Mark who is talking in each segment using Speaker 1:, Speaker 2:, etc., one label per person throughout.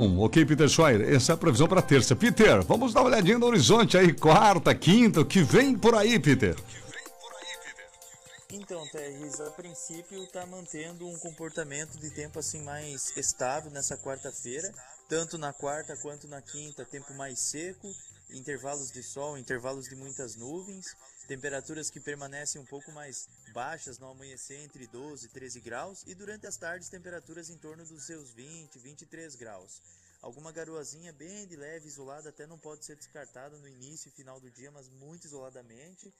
Speaker 1: Um, ok, Peter Schreier, essa é a previsão para terça. Peter, vamos dar uma olhadinha no horizonte aí, quarta, quinta, o que vem por aí, Peter?
Speaker 2: Então, Terres, a princípio está mantendo um comportamento de tempo assim mais estável nessa quarta-feira, tanto na quarta quanto na quinta, tempo mais seco, intervalos de sol, intervalos de muitas nuvens, temperaturas que permanecem um pouco mais baixas no amanhecer entre 12 e 13 graus e durante as tardes temperaturas em torno dos seus 20, 23 graus. Alguma garoazinha bem de leve, isolada, até não pode ser descartada no início e final do dia, mas muito isoladamente.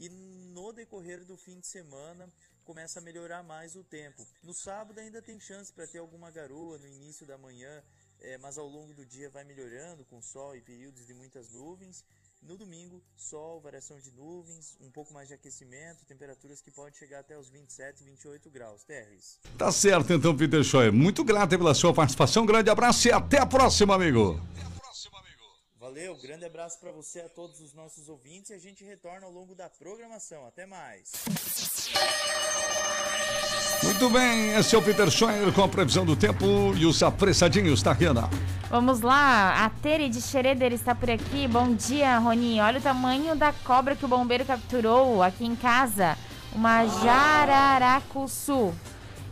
Speaker 2: E no decorrer do fim de semana começa a melhorar mais o tempo. No sábado ainda tem chance para ter alguma garoa no início da manhã, é, mas ao longo do dia vai melhorando com sol e períodos de muitas nuvens. No domingo, sol, variação de nuvens, um pouco mais de aquecimento, temperaturas que podem chegar até os 27, 28 graus. Terres.
Speaker 1: Tá certo então, Peter Scheuer. Muito grato pela sua participação. grande abraço e até a próxima, amigo.
Speaker 2: Valeu, grande abraço para você, a todos os nossos ouvintes e a gente retorna ao longo da programação. Até mais.
Speaker 1: Muito bem, esse é o Peter Scheuer com a previsão do tempo e os apressadinhos, Tariana.
Speaker 3: Vamos lá, a Tere de Xereder está por aqui. Bom dia, Roni. Olha o tamanho da cobra que o bombeiro capturou aqui em casa. Uma jararacuçu.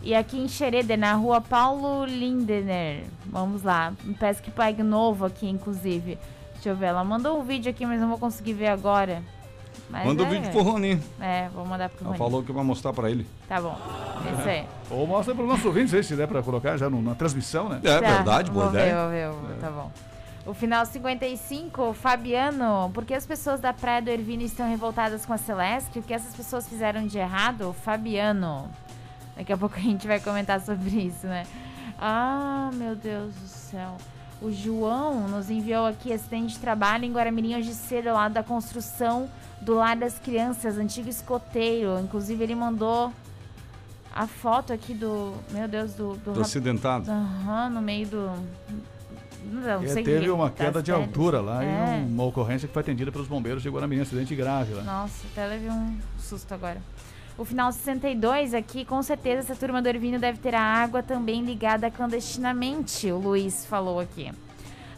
Speaker 3: E aqui em Xereder, na rua Paulo Lindener. Vamos lá, um pesque pai novo aqui, inclusive. Deixa eu ver, ela mandou um vídeo aqui, mas não vou conseguir ver agora. Mas
Speaker 1: Manda o
Speaker 3: é,
Speaker 1: vídeo pro Rony.
Speaker 3: É, vou mandar pro
Speaker 1: Ela
Speaker 3: Rony.
Speaker 1: falou que vai mostrar pra ele.
Speaker 3: Tá bom, isso aí.
Speaker 4: Ou mostra para os nossos ouvintes aí, se der para colocar já no- na transmissão, né?
Speaker 1: É
Speaker 3: Tá,
Speaker 1: verdade, boa
Speaker 3: vou ver,
Speaker 1: ideia.
Speaker 3: vou ver, vou ver, tá bom. O final 55, Fabiano, por que as pessoas da Praia do Ervino estão revoltadas com a Celeste? O que essas pessoas fizeram de errado? Fabiano. Daqui a pouco a gente vai comentar sobre isso, né? Ah, meu Deus do céu. O João nos enviou aqui acidente de trabalho em Guaramirim hoje cedo, lado da construção do Lar das Crianças, antigo escoteiro. Inclusive, ele mandou a foto aqui do. Meu Deus, do. Do,
Speaker 1: Do acidentado.
Speaker 3: Aham, no meio do. Não
Speaker 4: É,
Speaker 3: sei
Speaker 4: teve
Speaker 3: que-
Speaker 4: uma queda de altura lá
Speaker 3: É.
Speaker 4: e uma ocorrência que foi atendida pelos bombeiros de Guaramirim, acidente grave lá.
Speaker 3: Nossa, até levei um susto agora. O final 62 aqui, com certeza essa turma do Ervinho deve ter a água também ligada clandestinamente, o Luiz falou aqui.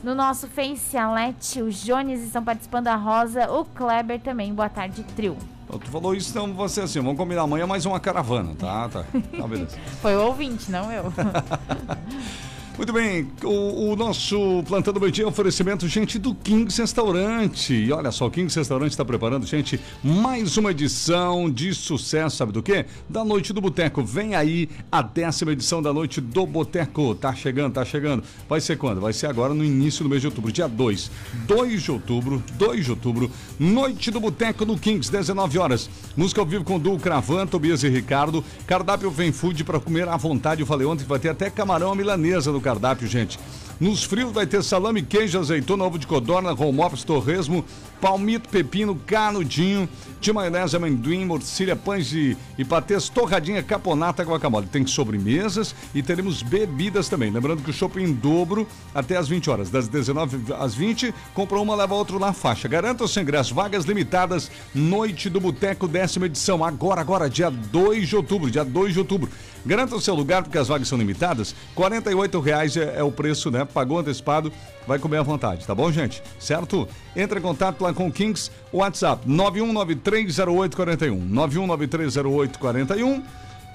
Speaker 3: No nosso Face, a Lete, os Jones estão participando, a Rosa, o Kleber também. Boa tarde, trio.
Speaker 1: Então, tu falou isso, então você assim, vamos combinar amanhã mais uma caravana, tá? Tá, tá beleza.
Speaker 3: Foi o ouvinte, não eu.
Speaker 1: Muito bem, o, o nosso plantando bem dia é oferecimento, gente, do Kings Restaurante. E olha só, o Kings Restaurante está preparando, gente, mais uma edição de sucesso, sabe do quê? Da Noite do Boteco. Vem aí a décima edição da Noite do Boteco. Tá chegando, tá chegando. Vai ser quando? Vai ser agora no início do mês de outubro, dia 2. 2 de outubro, 2 de outubro, Noite do Boteco no Kings, 19 horas. Música ao vivo com Du Cravan, Tobias e Ricardo. Cardápio Vem Food para comer à vontade. Eu falei ontem que vai ter até camarão à milanesa no cardápio, gente. Nos frios vai ter salame, queijo, azeitona, ovo de codorna, romopes, torresmo, palmito, pepino, canudinho, de maionese, amendoim, morcilha, pães e, e patês, torradinha, caponata, guacamole. Tem sobremesas e teremos bebidas também. Lembrando que o shopping em dobro até às 20 horas. Das 19 às 20, compra uma, leva outro na faixa. Garanta o seu ingresso. Vagas limitadas. Noite do Boteco, décima edição. Agora, agora, dia 2 de outubro. Dia 2 de outubro. Garanta o seu lugar, porque as vagas são limitadas. 48 reais é, é o preço, né? Pagou antecipado, vai comer à vontade, tá bom, gente? Certo? Entre em contato com o Kings, WhatsApp 91930841. 91930841.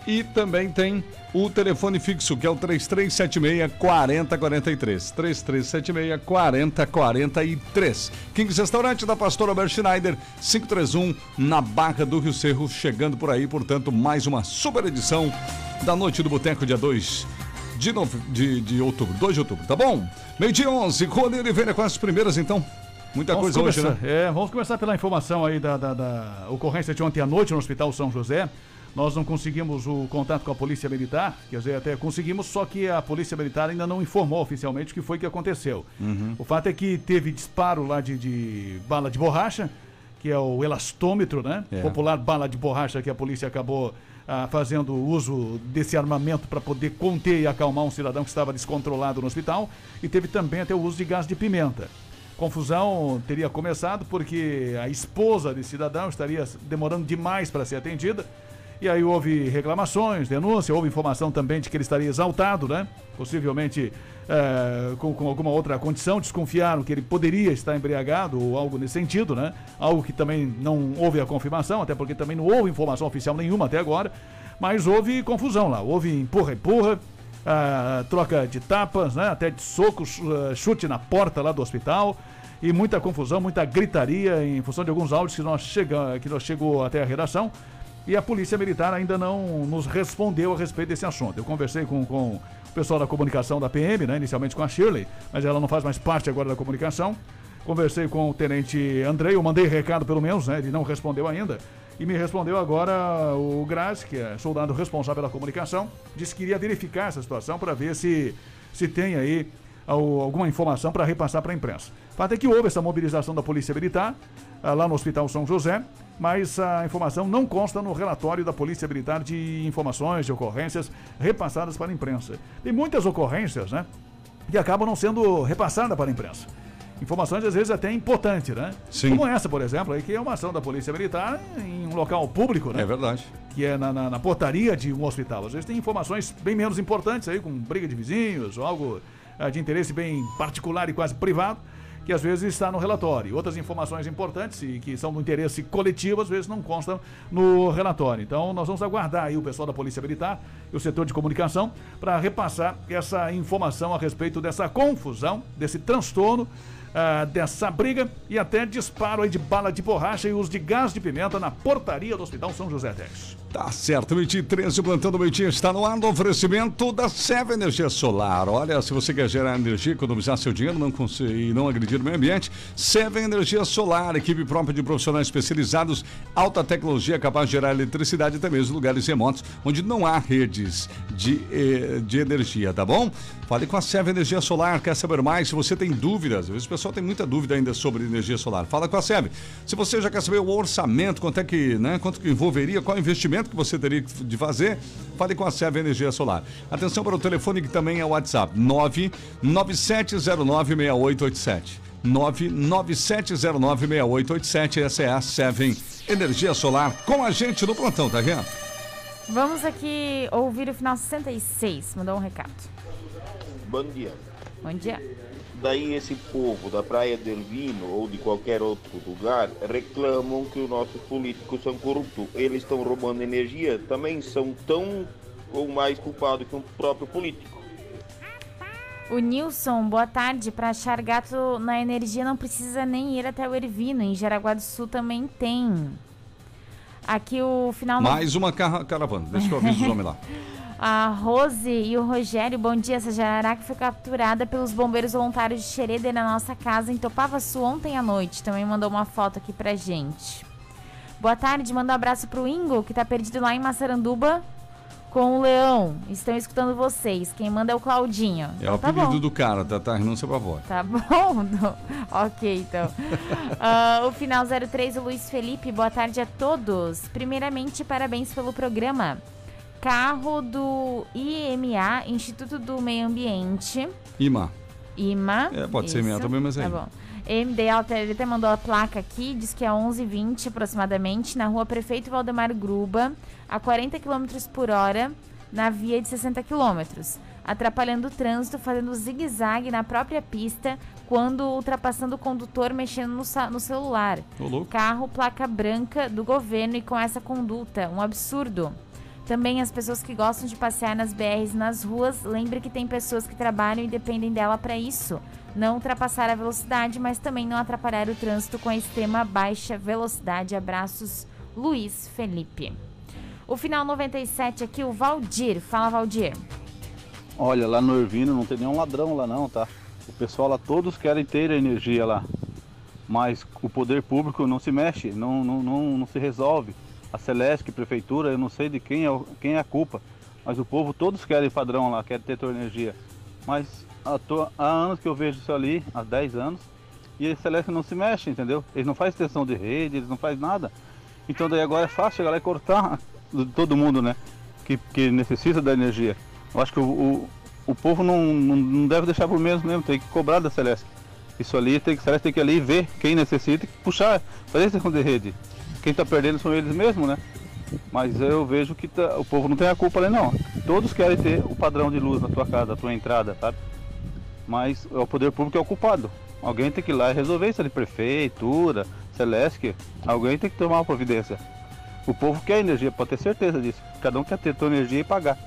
Speaker 1: E também tem o telefone fixo, que é o 3376 4043. 3376 4043. Kings Restaurante da Pastora Albert Schneider, 531, na Barra do Rio Cerro, chegando por aí, portanto, mais uma super edição da Noite do Boteco, dia 2 de, nove... de, de outubro, 2 de outubro, tá bom? Meio dia 11, Rony Oliveira com as primeiras, então. Muita
Speaker 4: Vamos
Speaker 1: coisa hoje,
Speaker 4: começar,
Speaker 1: né?
Speaker 4: é, vamos começar pela informação aí da, da- da ocorrência de ontem à noite no Hospital São José. Nós não conseguimos o contato com a Polícia Militar, quer dizer, até conseguimos, só que a Polícia Militar ainda não informou oficialmente o que foi que aconteceu. O fato é que teve disparo lá de, de bala de borracha, que é o elastômetro, né?
Speaker 1: É.
Speaker 4: Popular bala de borracha que a polícia acabou ah, fazendo uso desse armamento para poder conter e acalmar um cidadão que estava descontrolado no hospital. E teve também até o uso de gás de pimenta. Confusão teria começado porque a esposa desse cidadão estaria demorando demais para ser atendida. E aí houve reclamações, denúncia, houve informação também de que ele estaria exaltado, né? Possivelmente é, com, com, alguma outra condição, desconfiaram que ele poderia estar embriagado ou algo nesse sentido, né? Algo que também não houve a confirmação, até porque também não houve informação oficial nenhuma até agora, mas houve confusão lá, houve empurra-empurra, uh, troca de tapas, né? Até de socos, uh, chute na porta lá do hospital e muita confusão, muita gritaria em função de alguns áudios que nós, chega, que nós chegou até a redação. E a Polícia Militar ainda não nos respondeu a respeito desse assunto. Eu conversei com, com o pessoal da comunicação da PM, né, inicialmente com a Shirley, mas ela não faz mais parte agora da comunicação. Conversei com o tenente Andrei, eu mandei recado pelo menos, né, ele não respondeu ainda. E me respondeu agora o Graz, que é soldado responsável pela comunicação, disse que iria verificar essa situação para ver se, se tem aí alguma informação para repassar para a imprensa. Fato é que houve essa mobilização da Polícia Militar ah, lá no Hospital São José, mas a informação não consta no relatório da Polícia Militar de informações, de ocorrências repassadas para a imprensa. Tem muitas ocorrências, né, que acabam não sendo repassadas para a imprensa. Informações às vezes até importantes, né?
Speaker 1: Sim.
Speaker 4: Como essa, por exemplo, aí, que é uma ação da Polícia Militar em um local público, né?
Speaker 1: É verdade.
Speaker 4: Que é na, na, na portaria de um hospital. Às vezes tem informações bem menos importantes aí, com briga de vizinhos ou algo ah, de interesse bem particular e quase privado que às vezes está no relatório. Outras informações importantes e que são do interesse coletivo, às vezes não constam no relatório. Então, nós vamos aguardar aí o pessoal da Polícia Militar e o setor de comunicação para repassar essa informação a respeito dessa confusão, desse transtorno uh, dessa briga e até disparo de bala de borracha e uso de gás de pimenta na portaria do Hospital São José Tex.
Speaker 1: Tá certo, meio 13, plantando meio está no ar do oferecimento da Seve Energia Solar. Olha, se você quer gerar energia, economizar seu dinheiro não e não agredir o meio ambiente, Seve Energia Solar, equipe própria de profissionais especializados, alta tecnologia capaz de gerar eletricidade até mesmo em lugares remotos onde não há redes de, eh, de energia, tá bom? Fale com a Seve Energia Solar, quer saber mais? Se você tem dúvidas, às vezes o pessoal tem muita dúvida ainda sobre energia solar. Fala com a Seve. Se você já quer saber o orçamento, quanto é que, né, quanto que envolveria, qual investimento que você teria de fazer, fale com a Seve Energia Solar. Atenção para o telefone que também é o WhatsApp, 997096887. 997096887, essa é a Seven Energia Solar com a gente no plantão, tá vendo?
Speaker 3: Vamos aqui ouvir o final 66, mandou um recado.
Speaker 5: Bom dia.
Speaker 3: Bom dia.
Speaker 5: Daí esse povo da Praia del Vino ou de qualquer outro lugar reclamam que os nossos políticos são corruptos. Eles estão roubando energia, também são tão ou mais culpados que um próprio político.
Speaker 3: O Nilson, boa tarde. Para achar gato na energia não precisa nem ir até o Ervino. Em Jaraguá do Sul também tem. Aqui o final.
Speaker 1: Mais uma caravana. Deixa eu aviso os homens lá.
Speaker 3: A Rose e o Rogério, bom dia. Essa jararaca foi capturada pelos bombeiros voluntários de Xereda na nossa casa em Topavaçu ontem à noite. Também mandou uma foto aqui pra gente. Boa tarde, manda um abraço pro Ingo, que tá perdido lá em Massaranduba com o Leão. Estão escutando vocês. Quem manda é o Claudinho.
Speaker 1: É o tá apelido bom. do cara, tá, tá renúncia pra voz.
Speaker 3: Tá bom? ok, então. uh, o final 03, o Luiz Felipe. Boa tarde a todos. Primeiramente, parabéns pelo programa carro do IMA, Instituto do Meio Ambiente.
Speaker 1: IMA.
Speaker 3: IMA.
Speaker 1: É, pode isso. ser IMA também, mas é.
Speaker 3: Tá bom. MD ele até mandou a placa aqui, diz que é 11h20 aproximadamente, na rua Prefeito Valdemar Gruba, a 40 km por hora, na via de 60 km, atrapalhando o trânsito, fazendo zigue-zague na própria pista, quando ultrapassando o condutor mexendo no, no celular. Carro, placa branca do governo e com essa conduta, um absurdo. Também as pessoas que gostam de passear nas BRs nas ruas, lembre que tem pessoas que trabalham e dependem dela para isso. Não ultrapassar a velocidade, mas também não atrapalhar o trânsito com a extrema baixa velocidade. Abraços, Luiz Felipe. O final 97 aqui, o Valdir. Fala, Valdir.
Speaker 6: Olha, lá no Irvino não tem nenhum ladrão lá não, tá? O pessoal lá todos querem ter a energia lá. Mas o poder público não se mexe, não, não, não, não se resolve a Celeste, Prefeitura, eu não sei de quem é, quem é a culpa, mas o povo todos querem padrão lá, querem ter tua energia. Mas há anos que eu vejo isso ali, há 10 anos, e a Celeste não se mexe, entendeu? Eles não fazem extensão de rede, eles não fazem nada. Então daí agora é fácil chegar lá e cortar todo mundo, né? Que, que necessita da energia. Eu acho que o, o, o povo não, não, deve deixar por menos mesmo, tem que cobrar da Celeste. Isso ali tem que, Celeste tem que ali ver quem necessita e puxar, fazer extensão de rede quem está perdendo são eles mesmos, né? Mas eu vejo que tá, o povo não tem a culpa ali não. Todos querem ter o padrão de luz na tua casa, na tua entrada, sabe? Mas o poder público é o culpado. Alguém tem que ir lá e resolver isso ali, prefeitura, Celeste, alguém tem que tomar uma providência. O povo quer energia, pode ter certeza disso. Cada um quer ter sua energia e pagar.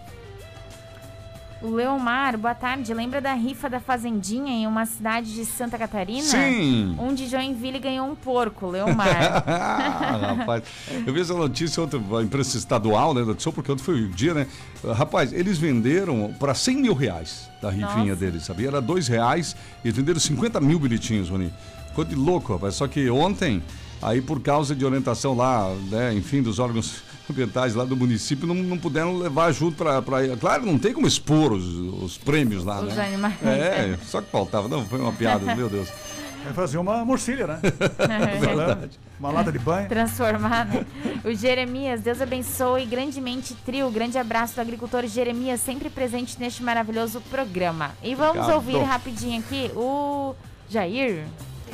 Speaker 3: O Leomar, boa tarde. Lembra da rifa da Fazendinha em uma cidade de Santa Catarina?
Speaker 1: Sim.
Speaker 3: Um de Joinville ganhou um porco, Leomar.
Speaker 1: ah, rapaz, eu vi essa notícia ontem, a imprensa estadual, né? Notícia, porque ontem foi o dia, né? Rapaz, eles venderam para 100 mil reais da rifinha
Speaker 3: Nossa.
Speaker 1: deles, sabia? Era dois reais e eles venderam 50 mil bilhetinhos, Rony. Ficou de louco, rapaz. Só que ontem, aí por causa de orientação lá, né? Enfim, dos órgãos ambientais lá do município, não, não puderam levar junto para. Claro, não tem como expor os, os prêmios lá,
Speaker 3: Os
Speaker 1: né?
Speaker 3: animais.
Speaker 1: É, só que faltava. Não, foi uma piada, meu Deus.
Speaker 4: Vai fazer uma morcilha, né?
Speaker 1: Verdade.
Speaker 4: Uma lata de banho.
Speaker 3: Transformar, né? O Jeremias, Deus abençoe grandemente trio. Grande abraço do agricultor Jeremias, sempre presente neste maravilhoso programa. E vamos
Speaker 1: Obrigado.
Speaker 3: ouvir rapidinho aqui o Jair.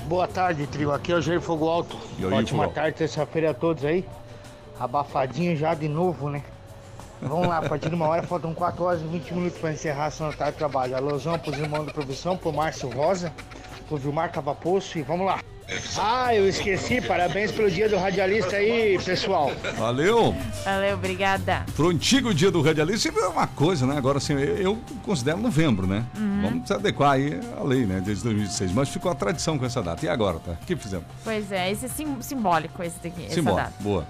Speaker 7: Boa tarde, trio. Aqui é o Jair Fogo Alto.
Speaker 1: Aí,
Speaker 7: Ótima
Speaker 1: Fogo?
Speaker 7: tarde, terça-feira a todos aí. Abafadinho já de novo, né? Vamos lá, a partir de uma hora faltam 4 horas e 20 minutos para encerrar a notário de trabalho. Alusão pros irmãos da profissão, pro Márcio Rosa, pro Vilmar Cavapoço e vamos lá. Ah, eu esqueci, parabéns pelo dia do radialista aí, pessoal.
Speaker 1: Valeu!
Speaker 3: Valeu, obrigada.
Speaker 1: Pro antigo dia do radialista, sempre é uma coisa, né? Agora, assim, eu, considero novembro, né?
Speaker 3: Uhum.
Speaker 1: Vamos se adequar aí à lei, né? Desde 2016. Mas ficou a tradição com essa data. E agora, tá? O que fizemos?
Speaker 3: Pois é, esse é sim- simbólico, esse daqui, data.
Speaker 1: Boa.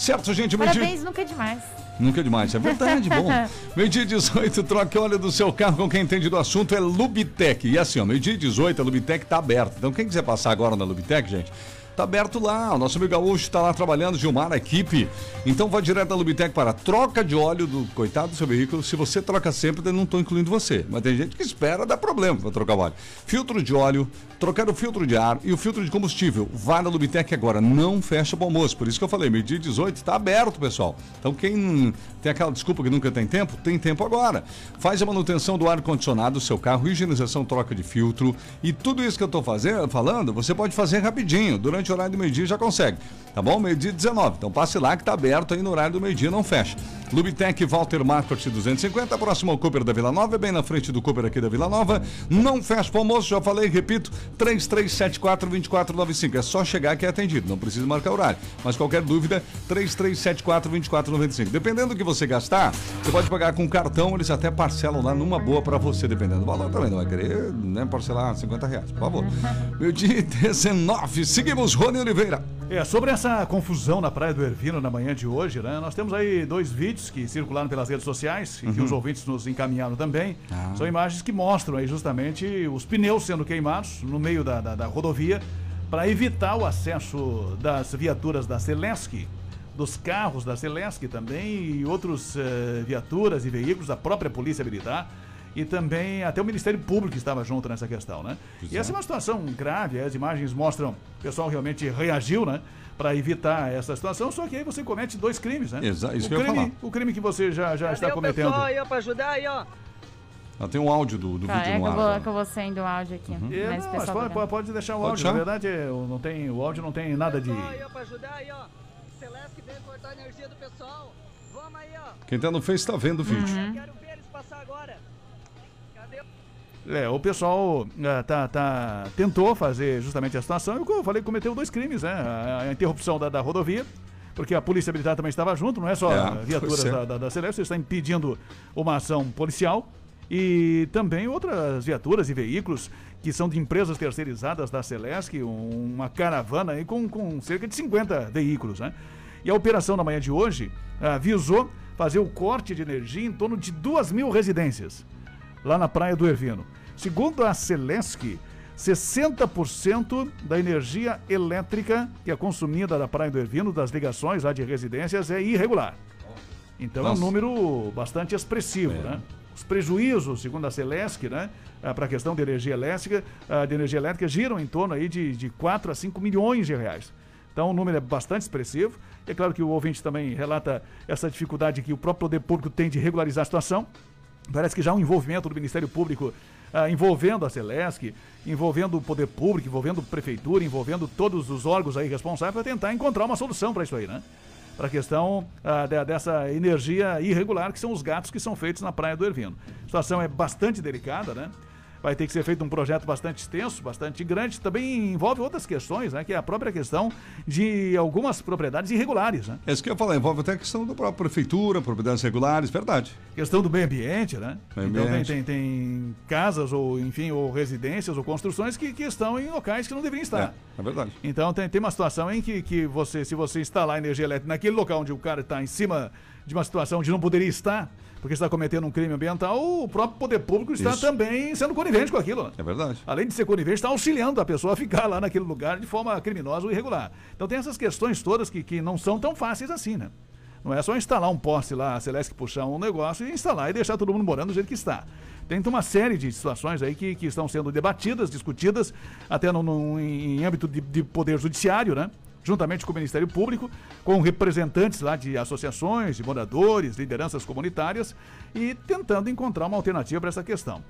Speaker 1: Certo, gente.
Speaker 3: Parabéns, nunca é demais.
Speaker 1: Nunca é demais, é verdade, bom. Meio-dia 18, troque óleo do seu carro com quem entende do assunto é Lubitec. E assim, ó, meio-dia 18, a Lubitec tá aberta. Então, quem quiser passar agora na Lubitec, gente, tá aberto lá. O nosso amigo Gaúcho está lá trabalhando, Gilmar, a equipe. Então, vai direto da Lubitec para troca de óleo do coitado do seu veículo. Se você troca sempre, eu não estou incluindo você. Mas tem gente que espera dar problema para trocar o óleo. Filtro de óleo, trocar o filtro de ar e o filtro de combustível. Vai na Lubitec agora, não fecha para almoço. Por isso que eu falei, meio-dia 18 está aberto, pessoal. Então quem tem aquela desculpa que nunca tem tempo, tem tempo agora. Faz a manutenção do ar-condicionado do seu carro, higienização, troca de filtro e tudo isso que eu estou fazendo, falando, você pode fazer rapidinho. Durante o horário do meio-dia já consegue. Tá bom? Meio-dia 19. Então passe lá que está aberto aí no horário do meio-dia, não fecha. Lubitec Walter Marcos 250, próximo ao Cooper da Vila Nova, bem na frente do Cooper aqui da Vila Nova. Não fecha para almoço, já falei, repito, 3374-2495. É só chegar que é atendido, não precisa marcar horário. Mas qualquer dúvida, 3374-2495. Dependendo do que você gastar, você pode pagar com cartão, eles até parcelam lá numa boa para você, dependendo do valor também. Não vai querer né, parcelar 50 reais, por favor. Meu dia 19, seguimos, Rony Oliveira.
Speaker 4: É, sobre essa confusão na Praia do Ervino na manhã de hoje, né? Nós temos aí dois vídeos que circularam pelas redes sociais e que os ouvintes nos encaminharam também. São imagens que mostram aí justamente os pneus sendo queimados no meio da, da, da rodovia para evitar o acesso das viaturas da Celesc, dos carros da Celesc também e outros eh, viaturas e veículos da própria Polícia Militar. E também até o Ministério Público estava junto nessa questão, né? E essa é uma situação grave, as imagens mostram, o pessoal realmente reagiu, né? Para evitar essa situação, só que aí você comete dois crimes, né?
Speaker 1: Exa- isso
Speaker 4: o
Speaker 1: que eu ia
Speaker 4: crime,
Speaker 1: falar.
Speaker 4: O crime que você já, já está
Speaker 8: Cadê o
Speaker 4: cometendo.
Speaker 8: pessoal aí, ó, pra ajudar aí, ó?
Speaker 1: Ah, tem um áudio do, do
Speaker 3: Tá,
Speaker 1: vídeo
Speaker 3: é
Speaker 1: no ar.
Speaker 3: vou saindo o áudio aqui.
Speaker 4: É,
Speaker 3: Mas o
Speaker 4: não, mas pode,
Speaker 3: tá
Speaker 4: pode- pode deixar o
Speaker 1: Pode
Speaker 4: áudio. Na verdade, é, o- não tem, o áudio não tem nada de.
Speaker 8: Aí, ó, pra ajudar aí, ó. Celeste veio cortar a energia do pessoal. Vamos aí, ó.
Speaker 1: Quem tá no Face tá vendo o vídeo.
Speaker 8: Quero ver eles passar agora.
Speaker 4: É, o pessoal ah, tá, tá, tentou fazer justamente a situação e, eu falei, cometeu dois crimes, né? A, a interrupção da, da rodovia, porque a Polícia Militar também estava junto, não é só
Speaker 1: É,
Speaker 4: viaturas
Speaker 1: é.
Speaker 4: da, da, da Celeste, está impedindo uma ação policial e também outras viaturas e veículos que são de empresas terceirizadas da Celesc, um- uma caravana aí com, com cerca de 50 veículos, né? E a operação na manhã de hoje ah, visou fazer o corte de energia em torno de duas mil residências lá na Praia do Ervino. Segundo a Celesc, 60% da energia elétrica que é consumida da Praia do Ervino, das ligações lá de residências, é irregular. Então é
Speaker 1: Nossa.
Speaker 4: um número bastante expressivo, né? Os prejuízos, segundo a Celesc, né, para a questão de energia elétrica, ah, de energia elétrica giram em torno aí de, de 4 a 5 milhões de reais. Então o número é bastante expressivo. É claro que o ouvinte também relata essa dificuldade que o próprio poder público tem de regularizar a situação. Parece que já há um envolvimento do Ministério Público ah, envolvendo a Celesc, envolvendo o poder público, envolvendo a prefeitura, envolvendo todos os órgãos aí responsáveis para tentar encontrar uma solução para isso aí, né? Para a questão ah, de- dessa energia irregular, que são os gatos que são feitos na Praia do Ervino. A situação é bastante delicada, né? Vai ter que ser feito um projeto bastante extenso, bastante grande. Também envolve outras questões, né? Que é a própria questão de algumas propriedades irregulares, né?
Speaker 1: É isso que eu ia falar, envolve até a questão da própria prefeitura, propriedades regulares, verdade.
Speaker 4: Questão do meio ambiente, né?
Speaker 1: Meio
Speaker 4: então tem,
Speaker 1: ambiente.
Speaker 4: tem, tem casas ou, enfim, ou residências ou construções que, que estão em locais que não deveriam estar.
Speaker 1: É, é verdade.
Speaker 4: Então tem, tem uma situação em que, que você, se você instalar energia elétrica naquele local onde o cara está em cima de uma situação onde não poderia estar, porque está cometendo um crime ambiental, o próprio poder público está
Speaker 1: Isso.
Speaker 4: também sendo conivente com aquilo. né?
Speaker 1: É verdade.
Speaker 4: Além de ser conivente, está auxiliando a pessoa a ficar lá naquele lugar de forma criminosa ou irregular. Então tem essas questões todas que, que não são tão fáceis assim, né? Não é só instalar um poste lá, a Celeste puxar um negócio e instalar e deixar todo mundo morando do jeito que está. Tem uma série de situações aí que, que estão sendo debatidas, discutidas, até no, no- em âmbito de, de poder judiciário, né? Juntamente com o Ministério Público, com representantes lá de associações, de moradores, lideranças comunitárias e tentando encontrar uma alternativa para essa questão.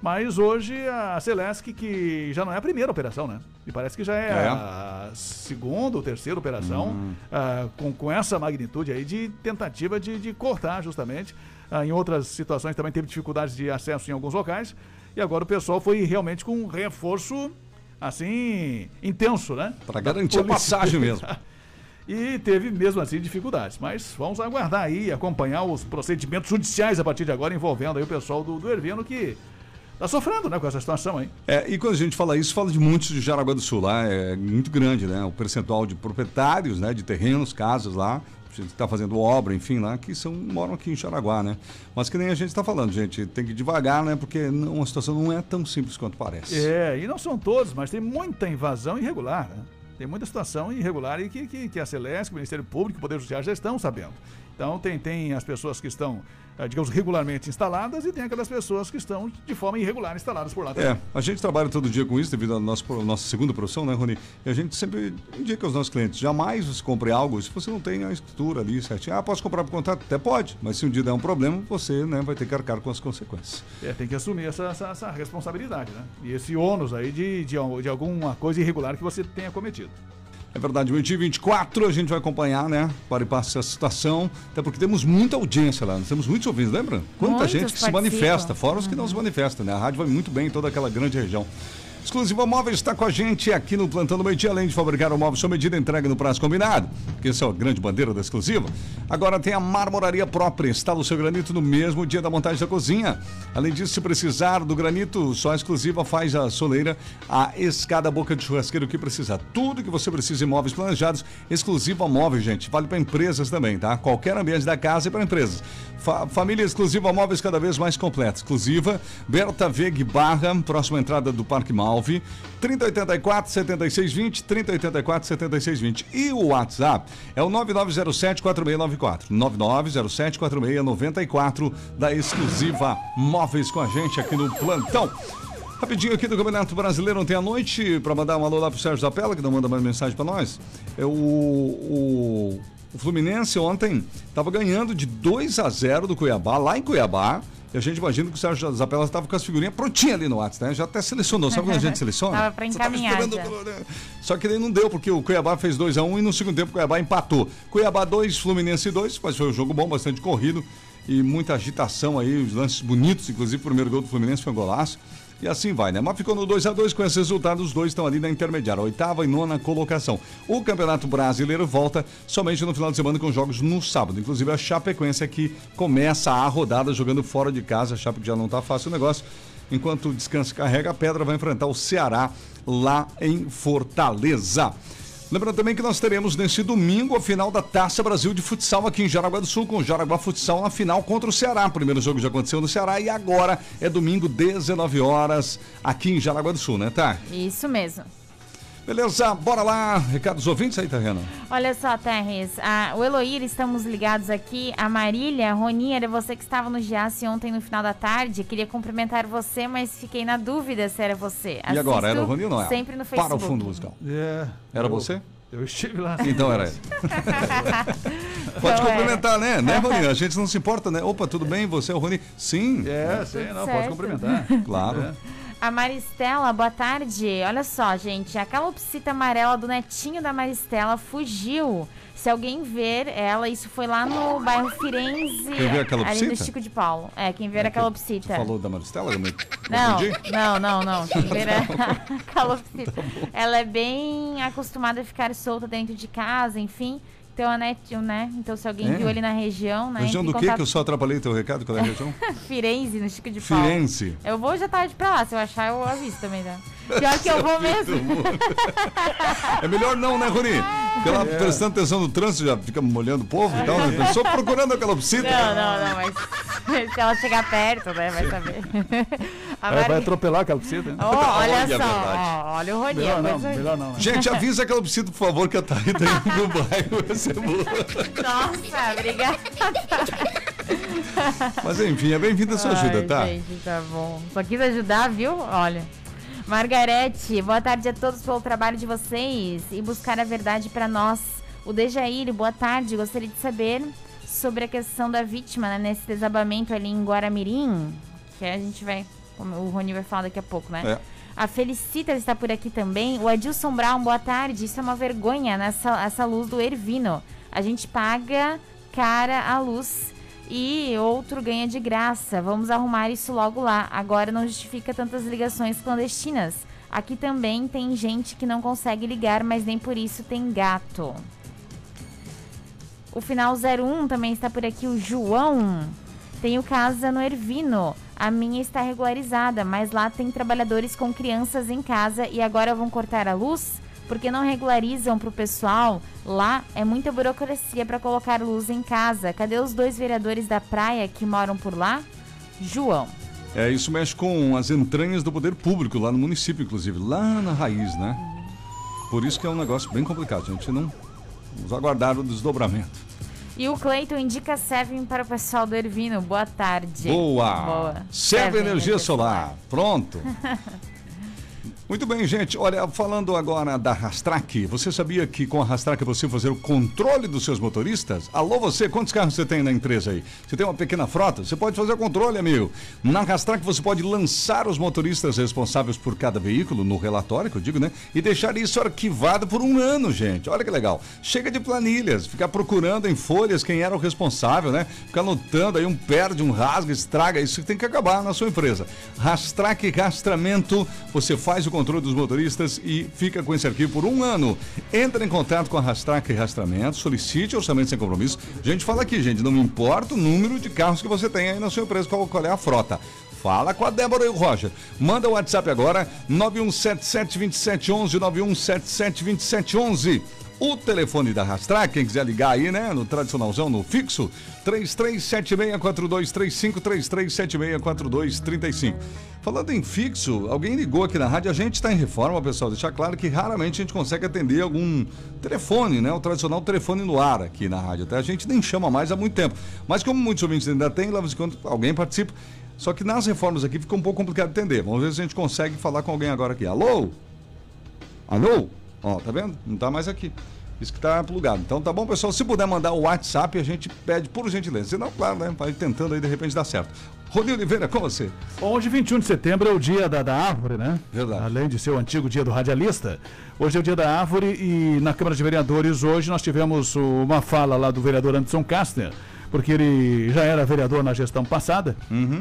Speaker 4: Mas hoje a Celesc, que já não é a primeira operação, né? E parece que já é,
Speaker 1: É.
Speaker 4: a segunda ou terceira operação ah, com, com essa magnitude aí de tentativa de, de cortar justamente. Ah, em outras situações também teve dificuldades de acesso em alguns locais. E agora o pessoal foi realmente com um reforço assim intenso, né?
Speaker 1: Para garantir a passagem mesmo.
Speaker 4: E teve mesmo assim dificuldades. Mas vamos aguardar aí e acompanhar os procedimentos judiciais a partir de agora envolvendo aí o pessoal do, do Ervino que tá sofrendo, né, com essa situação aí.
Speaker 1: É, e quando a gente fala isso, fala de muitos de Jaraguá do Sul lá, é muito grande, né? O percentual de proprietários, né? De terrenos, casas lá, está fazendo obra, enfim, lá, que são, moram aqui em Jaraguá, né? Mas que nem a gente está falando, gente, tem que devagar, né? Porque não, a situação não é tão simples quanto parece.
Speaker 4: É, e não são todos, mas tem muita invasão irregular, né? Tem muita situação irregular e que, que, que a Celeste, o Ministério Público, o Poder Judiciário já estão sabendo. Então tem, tem as pessoas que estão, eh, digamos, regularmente instaladas e tem aquelas pessoas que estão de forma irregular instaladas por lá também.
Speaker 1: É, a gente trabalha todo dia com isso devido à nossa, nossa segunda profissão, né, Rony? E a gente sempre indica aos nossos clientes, jamais você compre algo se você não tem a escritura ali certinho. Ah, posso comprar por contato? Até pode, mas se um dia der um problema, você né, vai ter que arcar com as consequências.
Speaker 4: É, tem que assumir essa, essa, essa responsabilidade, né? E esse ônus aí de, de, de alguma coisa irregular que você tenha cometido.
Speaker 1: É verdade, meio-dia 24 a gente vai acompanhar, né? Para e passa essa situação. Até porque temos muita audiência lá, nós temos muitos ouvintes, lembra? Quanta
Speaker 3: Muitos
Speaker 1: gente que se
Speaker 3: participam.
Speaker 1: manifesta, fora os que não se manifestam, né? A rádio vai muito bem em toda aquela grande região. Exclusiva Móveis está com a gente aqui no Plantão do Meio Dia, além de fabricar o móvel sob medida entrega no prazo combinado, porque essa é a grande bandeira da exclusiva. Agora tem a marmoraria própria, instala o seu granito no mesmo dia da montagem da cozinha. Além disso, se precisar do granito, só a exclusiva faz a soleira, a escada, a boca de churrasqueiro, o que precisar. Tudo que você precisa em móveis planejados, exclusiva móveis, gente. Vale para empresas também, tá? Qualquer ambiente da casa e para empresas. Fa- família exclusiva móveis cada vez mais completa. Exclusiva, Berta Veg Barra, próxima entrada do Parque Malve, 3084 7620, 3084 7620. E o WhatsApp é o 9907 4694. 9907 4694 da exclusiva Móveis com a gente aqui no plantão. Rapidinho aqui do Campeonato Brasileiro ontem à noite, para mandar um alô lá pro Sérgio Zapella, que não manda mais mensagem para nós. É o, o, o Fluminense ontem estava ganhando de 2 a 0 do Cuiabá, lá em Cuiabá. E a gente imagina que o Sérgio Zapella estava com as figurinhas prontinhas ali no WhatsApp, né? Já até selecionou. Sabe quando a gente seleciona?
Speaker 3: Tava pra
Speaker 1: tava
Speaker 3: encaminhar
Speaker 1: esperando-
Speaker 3: já.
Speaker 1: Só que daí não deu, porque o Cuiabá fez 2 a 1 e no segundo tempo o Cuiabá empatou. Cuiabá 2, Fluminense 2, mas foi um jogo bom, bastante corrido e muita agitação aí, os lances bonitos, inclusive o primeiro gol do Fluminense foi um golaço. E assim vai, né? Mas ficou no 2 a 2 com esse resultado, os dois estão ali na intermediária, oitava e nona colocação. O Campeonato Brasileiro volta somente no final de semana com jogos no sábado. Inclusive a Chapecoense aqui começa a rodada jogando fora de casa, a Chape já não tá fácil o negócio. Enquanto o descanso carrega a pedra, vai enfrentar o Ceará lá em Fortaleza. Lembrando também que nós teremos neste domingo a final da Taça Brasil de Futsal aqui em Jaraguá do Sul, com o Jaraguá Futsal na final contra o Ceará. O primeiro jogo já aconteceu no Ceará e agora é domingo, 19 horas, aqui em Jaraguá do Sul, né, tá?
Speaker 3: Isso mesmo.
Speaker 1: Beleza, bora lá. Recados ouvintes aí, Terreno.
Speaker 3: Olha só, Terres, a, o Eloir, estamos ligados aqui. A Marília, Roninha, era você que estava no Giasse ontem no final da tarde. Queria cumprimentar você, mas fiquei na dúvida se era você.
Speaker 1: E agora,
Speaker 3: Assisto
Speaker 1: era o Rony ou não era?
Speaker 3: Sempre no
Speaker 1: Para
Speaker 3: Facebook.
Speaker 1: o fundo musical.
Speaker 4: É.
Speaker 1: Era
Speaker 4: eu-
Speaker 1: você?
Speaker 4: Eu estive lá.
Speaker 1: Então era ele. Pode
Speaker 3: Não
Speaker 1: cumprimentar, né? Né, Rony? A gente não se importa, né? Opa, tudo bem? Você é o Rony? Sim.
Speaker 4: É, sim, não, pode
Speaker 3: certo.
Speaker 4: cumprimentar.
Speaker 1: Claro.
Speaker 4: É.
Speaker 3: A Maristela, boa tarde. Olha só, gente, a calopsita amarela do netinho da Maristela fugiu. Se alguém ver ela, isso foi lá no bairro Firenze,
Speaker 1: Quem vê a calopsita?
Speaker 3: ali no Chico de Paulo. É, quem ver a
Speaker 1: Tu
Speaker 3: calopsita.
Speaker 1: falou da Maristela? Eu me
Speaker 3: Não, não, não, não. Quem ver
Speaker 1: Tá
Speaker 3: a calopsita. Ela é bem acostumada a ficar solta dentro de casa, enfim. Então, a net, né? Então, se alguém
Speaker 1: É?
Speaker 3: viu ali na região, né?
Speaker 1: Região do quê?
Speaker 3: contato-
Speaker 1: Que eu só atrapalhei teu recado? Qual é a região?
Speaker 3: Firenze, no Chico de Paulo.
Speaker 1: Firenze.
Speaker 3: Eu vou já tarde pra lá, se eu achar, eu aviso também, tá? Pior que eu vou mesmo.
Speaker 1: É melhor não, né, Rony? Porque lá prestando atenção no trânsito, já fica molhando o povo e tal, né? Só procurando a calopsita.
Speaker 3: Não, não, não, mas se ela chegar perto, né, vai saber. A
Speaker 4: Ela vai atropelar a calopsita. né?
Speaker 3: Ó, olha
Speaker 1: Olha, é
Speaker 3: só, ó, olha o Rony.
Speaker 4: Melhor não,
Speaker 3: coisa-
Speaker 4: melhor não. né?
Speaker 1: Gente, avisa a calopsita, por favor, que a Thaí tá indo no bairro recebeu.
Speaker 3: Nossa, obrigada.
Speaker 1: Mas enfim, é bem-vinda a sua ajuda,
Speaker 3: Ai,
Speaker 1: tá?
Speaker 3: Gente, tá bom. Só quis ajudar, viu? Olha. Margarete, boa tarde a todos pelo trabalho de vocês e buscar a verdade pra nós. O Dejair, boa tarde. Gostaria de saber sobre a questão da vítima né, nesse desabamento ali em Guaramirim, que a gente vai, o Rony vai falar daqui a pouco, né?
Speaker 1: É.
Speaker 3: A Felicita está por aqui também. O Adilson Brown, boa tarde. Isso é uma vergonha nessa essa luz do Ervino. A gente paga cara a luz e outro ganha de graça. Vamos arrumar isso logo lá. Agora não justifica tantas ligações clandestinas. Aqui também tem gente que não consegue ligar, mas nem por isso tem gato. O final 01 também está por aqui, o João. Tenho casa no Ervino. A minha está regularizada, mas lá tem trabalhadores com crianças em casa e agora vão cortar a luz? Porque não regularizam pro pessoal? Lá é muita burocracia para colocar luz em casa. Cadê os dois vereadores da praia que moram por lá? João.
Speaker 1: É, isso mexe com as entranhas do poder público lá no município, inclusive, lá na raiz, né? Por isso que é um negócio bem complicado, gente. Não vamos aguardar o desdobramento.
Speaker 3: E o Cleiton indica Seven para o pessoal do Ervino. Boa tarde.
Speaker 1: Boa!
Speaker 3: Boa.
Speaker 1: Serve energia solar. Pronto. Muito bem, gente. Olha, falando agora da Rastrac, você sabia que com a Rastrac você fazer o controle dos seus motoristas? Alô, você, quantos carros você tem na empresa aí? Você tem uma pequena frota? Você pode fazer o controle, amigo. Na Rastrac você pode lançar os motoristas responsáveis por cada veículo no relatório, que eu digo, né? E deixar isso arquivado por um ano, gente. Olha que legal. Chega de planilhas, ficar procurando em folhas quem era o responsável, né? Ficar anotando aí um perde, um rasga, estraga. Isso tem que acabar na sua empresa. Rastrac Rastramento, você faz o controle dos motoristas e fica com esse arquivo por um ano. Entra em contato com a Rastrac Rastramento, solicite orçamento sem compromisso. A gente fala aqui, gente, não importa o número de carros que você tem aí na sua empresa, qual, qual é a frota. Fala com a Débora e o Roger. Manda o WhatsApp agora, 91772711, 91772711. O telefone da Rastrac, quem quiser ligar aí, né, no tradicionalzão, no fixo, 33764235, 33764235. Falando em fixo, alguém ligou aqui na rádio, a gente está em reforma, pessoal, deixar claro que raramente a gente consegue atender algum telefone, né, o tradicional telefone no ar aqui na rádio, até a gente nem chama mais há muito tempo. Mas como muitos ouvintes ainda tem, lá de quando alguém participa, só que nas reformas aqui fica um pouco complicado de atender. Vamos ver se a gente consegue falar com alguém agora aqui. Alô? Alô? Ó, tá vendo? Não tá mais aqui. Isso que tá plugado. Então tá bom, pessoal. Se puder mandar o WhatsApp, a gente pede por gentileza. Senão, claro, né? Vai tentando aí, de repente dá certo. Rony Oliveira, com você.
Speaker 4: Hoje, 21 de setembro, é o dia da, da árvore, né?
Speaker 1: Verdade.
Speaker 4: Além de ser o antigo dia do radialista, hoje é o dia da árvore e na Câmara de Vereadores hoje nós tivemos uma fala lá do vereador Anderson Kastner, porque ele já era vereador na gestão passada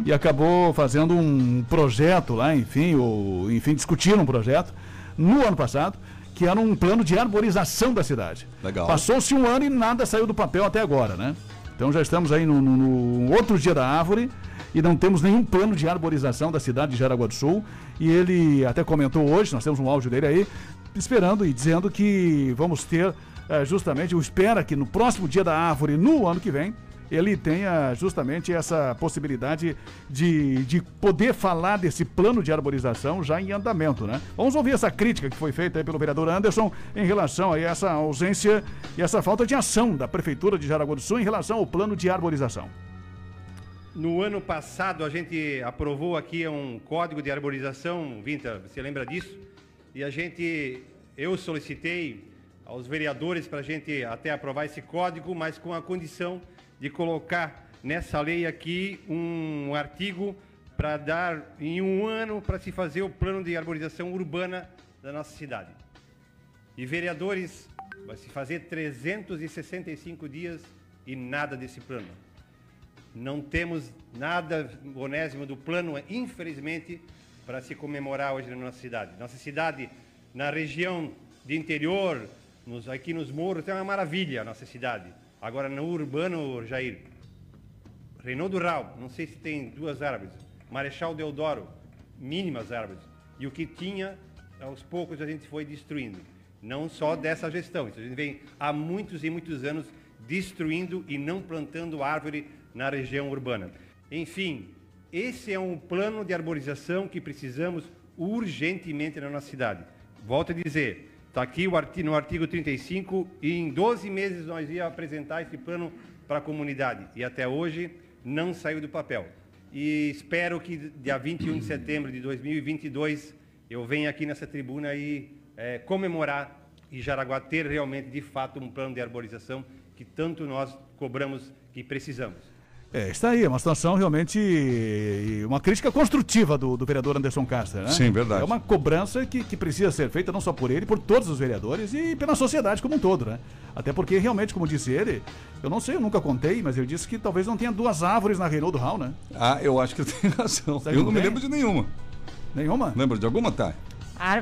Speaker 4: e acabou fazendo um projeto lá, enfim, ou enfim, discutiram um projeto no ano passado, que era um plano de arborização da cidade.
Speaker 1: Legal.
Speaker 4: Passou-se um ano e nada saiu do papel até agora, né? Então já estamos aí no, no- no outro dia da árvore e não temos nenhum plano de arborização da cidade de Jaraguá do Sul. E ele até comentou hoje, nós temos um áudio dele aí, esperando e dizendo que vamos ter eh, justamente, o espera que no próximo dia da árvore, no ano que vem, ele tenha justamente essa possibilidade de, de poder falar desse plano de arborização já em andamento, né? Vamos ouvir essa crítica que foi feita pelo vereador Anderson em relação a essa ausência e essa falta de ação da Prefeitura de Jaraguá do Sul em relação ao plano de arborização.
Speaker 9: No ano passado, a gente aprovou aqui um código de arborização, Vinta, você lembra disso? E a gente, eu solicitei aos vereadores para a gente até aprovar esse código, mas com a condição de colocar nessa lei aqui um artigo para dar em um ano para se fazer o plano de arborização urbana da nossa cidade. E vereadores, vai se fazer 365 dias e nada desse plano. Não temos nada, onésimo, do plano, infelizmente, para se comemorar hoje na nossa cidade. Nossa cidade, na região de interior, nos, aqui nos morros, é uma maravilha a nossa cidade. Agora, no urbano, Jair, Reinaldo Rau, não sei se tem duas árvores. Marechal Deodoro, mínimas árvores. E o que tinha, aos poucos a gente foi destruindo. Não só dessa gestão. Isso a gente vem há muitos e muitos anos destruindo e não plantando árvore na região urbana. Enfim, esse é um plano de arborização que precisamos urgentemente na nossa cidade. Volto a dizer, está aqui no artigo 35 e em 12 meses nós ia apresentar esse plano para a comunidade e até hoje não saiu do papel. E espero que dia 21 de setembro de 2022 eu venha aqui nessa tribuna e é, comemorar e Jaraguá ter realmente, de fato, um plano de arborização que tanto nós cobramos que precisamos.
Speaker 4: É, está aí, é uma situação realmente. Uma crítica construtiva do, do vereador Anderson Castro, né?
Speaker 1: Sim, verdade.
Speaker 4: É uma cobrança que, que precisa ser feita não só por ele, por todos os vereadores e pela sociedade como um todo, né? Até porque, realmente, como disse ele, eu não sei, eu nunca contei, mas ele disse que talvez não tenha duas árvores na Reinaldo Hall, né?
Speaker 1: Ah, eu acho que tem razão. eu não me lembro de nenhuma.
Speaker 4: Nenhuma?
Speaker 1: Lembra de alguma, Thay?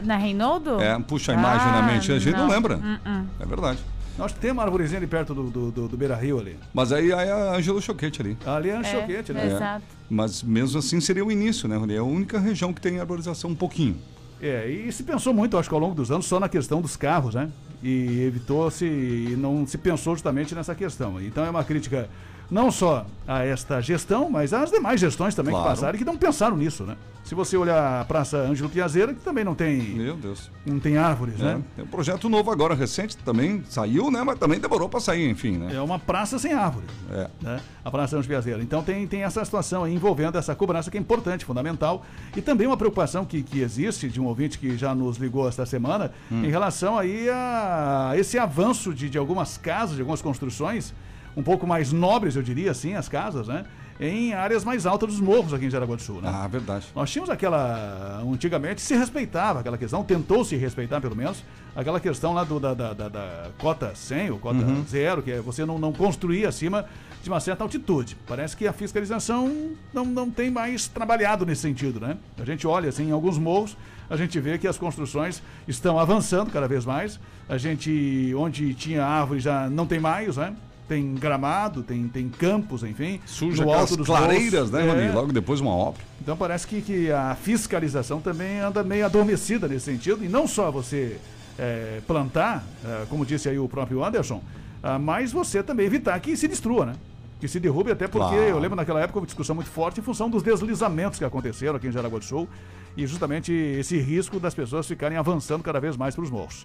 Speaker 3: Na Reinaldo?
Speaker 1: É, puxa a imagem ah, na mente, a gente não, não lembra.
Speaker 3: Uh -uh.
Speaker 1: É verdade.
Speaker 4: Nós temos uma arvorezinha ali perto do, do, do, do Beira Rio ali.
Speaker 1: Mas aí, aí é a Ângelo Choquete ali.
Speaker 4: Ali é a é, Choquete, né?
Speaker 3: Exato.
Speaker 1: É. Mas mesmo assim seria o início, né, Rony? É a única região que tem arborização um pouquinho.
Speaker 4: É, e se pensou muito, acho que ao longo dos anos, só na questão dos carros, né? E evitou-se, e não se pensou justamente nessa questão. Então é uma crítica não só a esta gestão, mas às demais gestões também claro. que passaram e que não pensaram nisso, né? Se você olhar a Praça Ângelo Piazeira, que também não tem.
Speaker 1: Meu Deus.
Speaker 4: Não tem árvores, é, né?
Speaker 1: Tem um projeto novo agora, recente, também saiu, né? Mas também demorou para sair, enfim, né?
Speaker 4: É uma praça sem árvore.
Speaker 1: É.
Speaker 4: Né? A Praça Ângelo Piazeira. Então tem, tem essa situação aí envolvendo essa cobrança que é importante, fundamental. E também uma preocupação que, que existe de um ouvinte que já nos ligou esta semana hum. em relação aí a esse avanço de, de algumas casas, de algumas construções um pouco mais nobres, eu diria assim, as casas, né? Em áreas mais altas dos morros aqui em Jaraguá do Sul, né?
Speaker 1: Ah, verdade.
Speaker 4: Nós tínhamos aquela. Antigamente se respeitava aquela questão, tentou se respeitar pelo menos, aquela questão lá do, da, da, da, da cota 100 ou cota uhum. zero, que é você não, não construir acima de uma certa altitude. Parece que a fiscalização não, não tem mais trabalhado nesse sentido, né? A gente olha assim em alguns morros, a gente vê que as construções estão avançando cada vez mais. A gente, onde tinha árvore, já não tem mais, né? Tem gramado, tem, tem campos, enfim.
Speaker 1: Suja no alto dos clareiras, né, é. Logo depois uma obra.
Speaker 4: Então parece que, que a fiscalização também anda meio adormecida nesse sentido. E não só você é, plantar, é, como disse aí o próprio Anderson, ah, mas você também evitar que se destrua, né? Que se derrube, até porque claro. eu lembro naquela época uma discussão muito forte em função dos deslizamentos que aconteceram aqui em Jaraguá do Sul e justamente esse risco das pessoas ficarem avançando cada vez mais para os morros.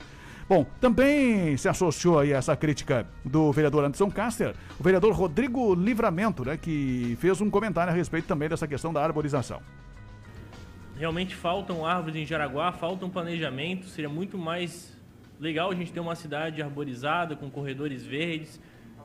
Speaker 4: Bom, também se associou aí a essa crítica do vereador Anderson Caster, o vereador Rodrigo Livramento, né, que fez um comentário a respeito também dessa questão da arborização.
Speaker 10: Realmente faltam árvores em Jaraguá, falta um planejamento, seria muito mais legal a gente ter uma cidade arborizada, com corredores verdes,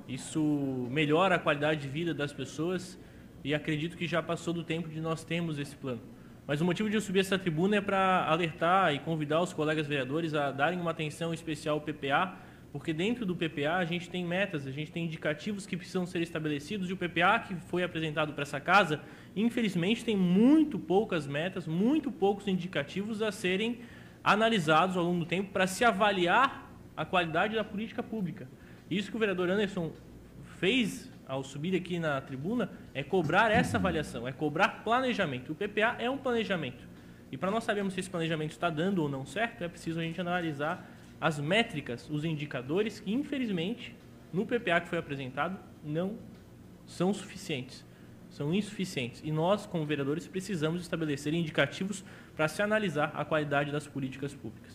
Speaker 10: isso melhora a qualidade de vida das pessoas e acredito que já passou do tempo de nós termos esse plano. Mas o motivo de eu subir essa tribuna é para alertar e convidar os colegas vereadores a darem uma atenção especial ao PPA, porque dentro do PPA a gente tem metas, a gente tem indicativos que precisam ser estabelecidos e o PPA que foi apresentado para essa casa, infelizmente tem muito poucas metas, muito poucos indicativos a serem analisados ao longo do tempo para se avaliar a qualidade da política pública. Isso que o vereador Anderson fez ao subir aqui na tribuna, é cobrar essa avaliação, é cobrar planejamento. O PPA é um planejamento. E para nós sabermos se esse planejamento está dando ou não certo, é preciso a gente analisar as métricas, os indicadores que, infelizmente, no PPA que foi apresentado, não são suficientes. São insuficientes. E nós, como vereadores, precisamos estabelecer indicativos para se analisar a qualidade das políticas públicas.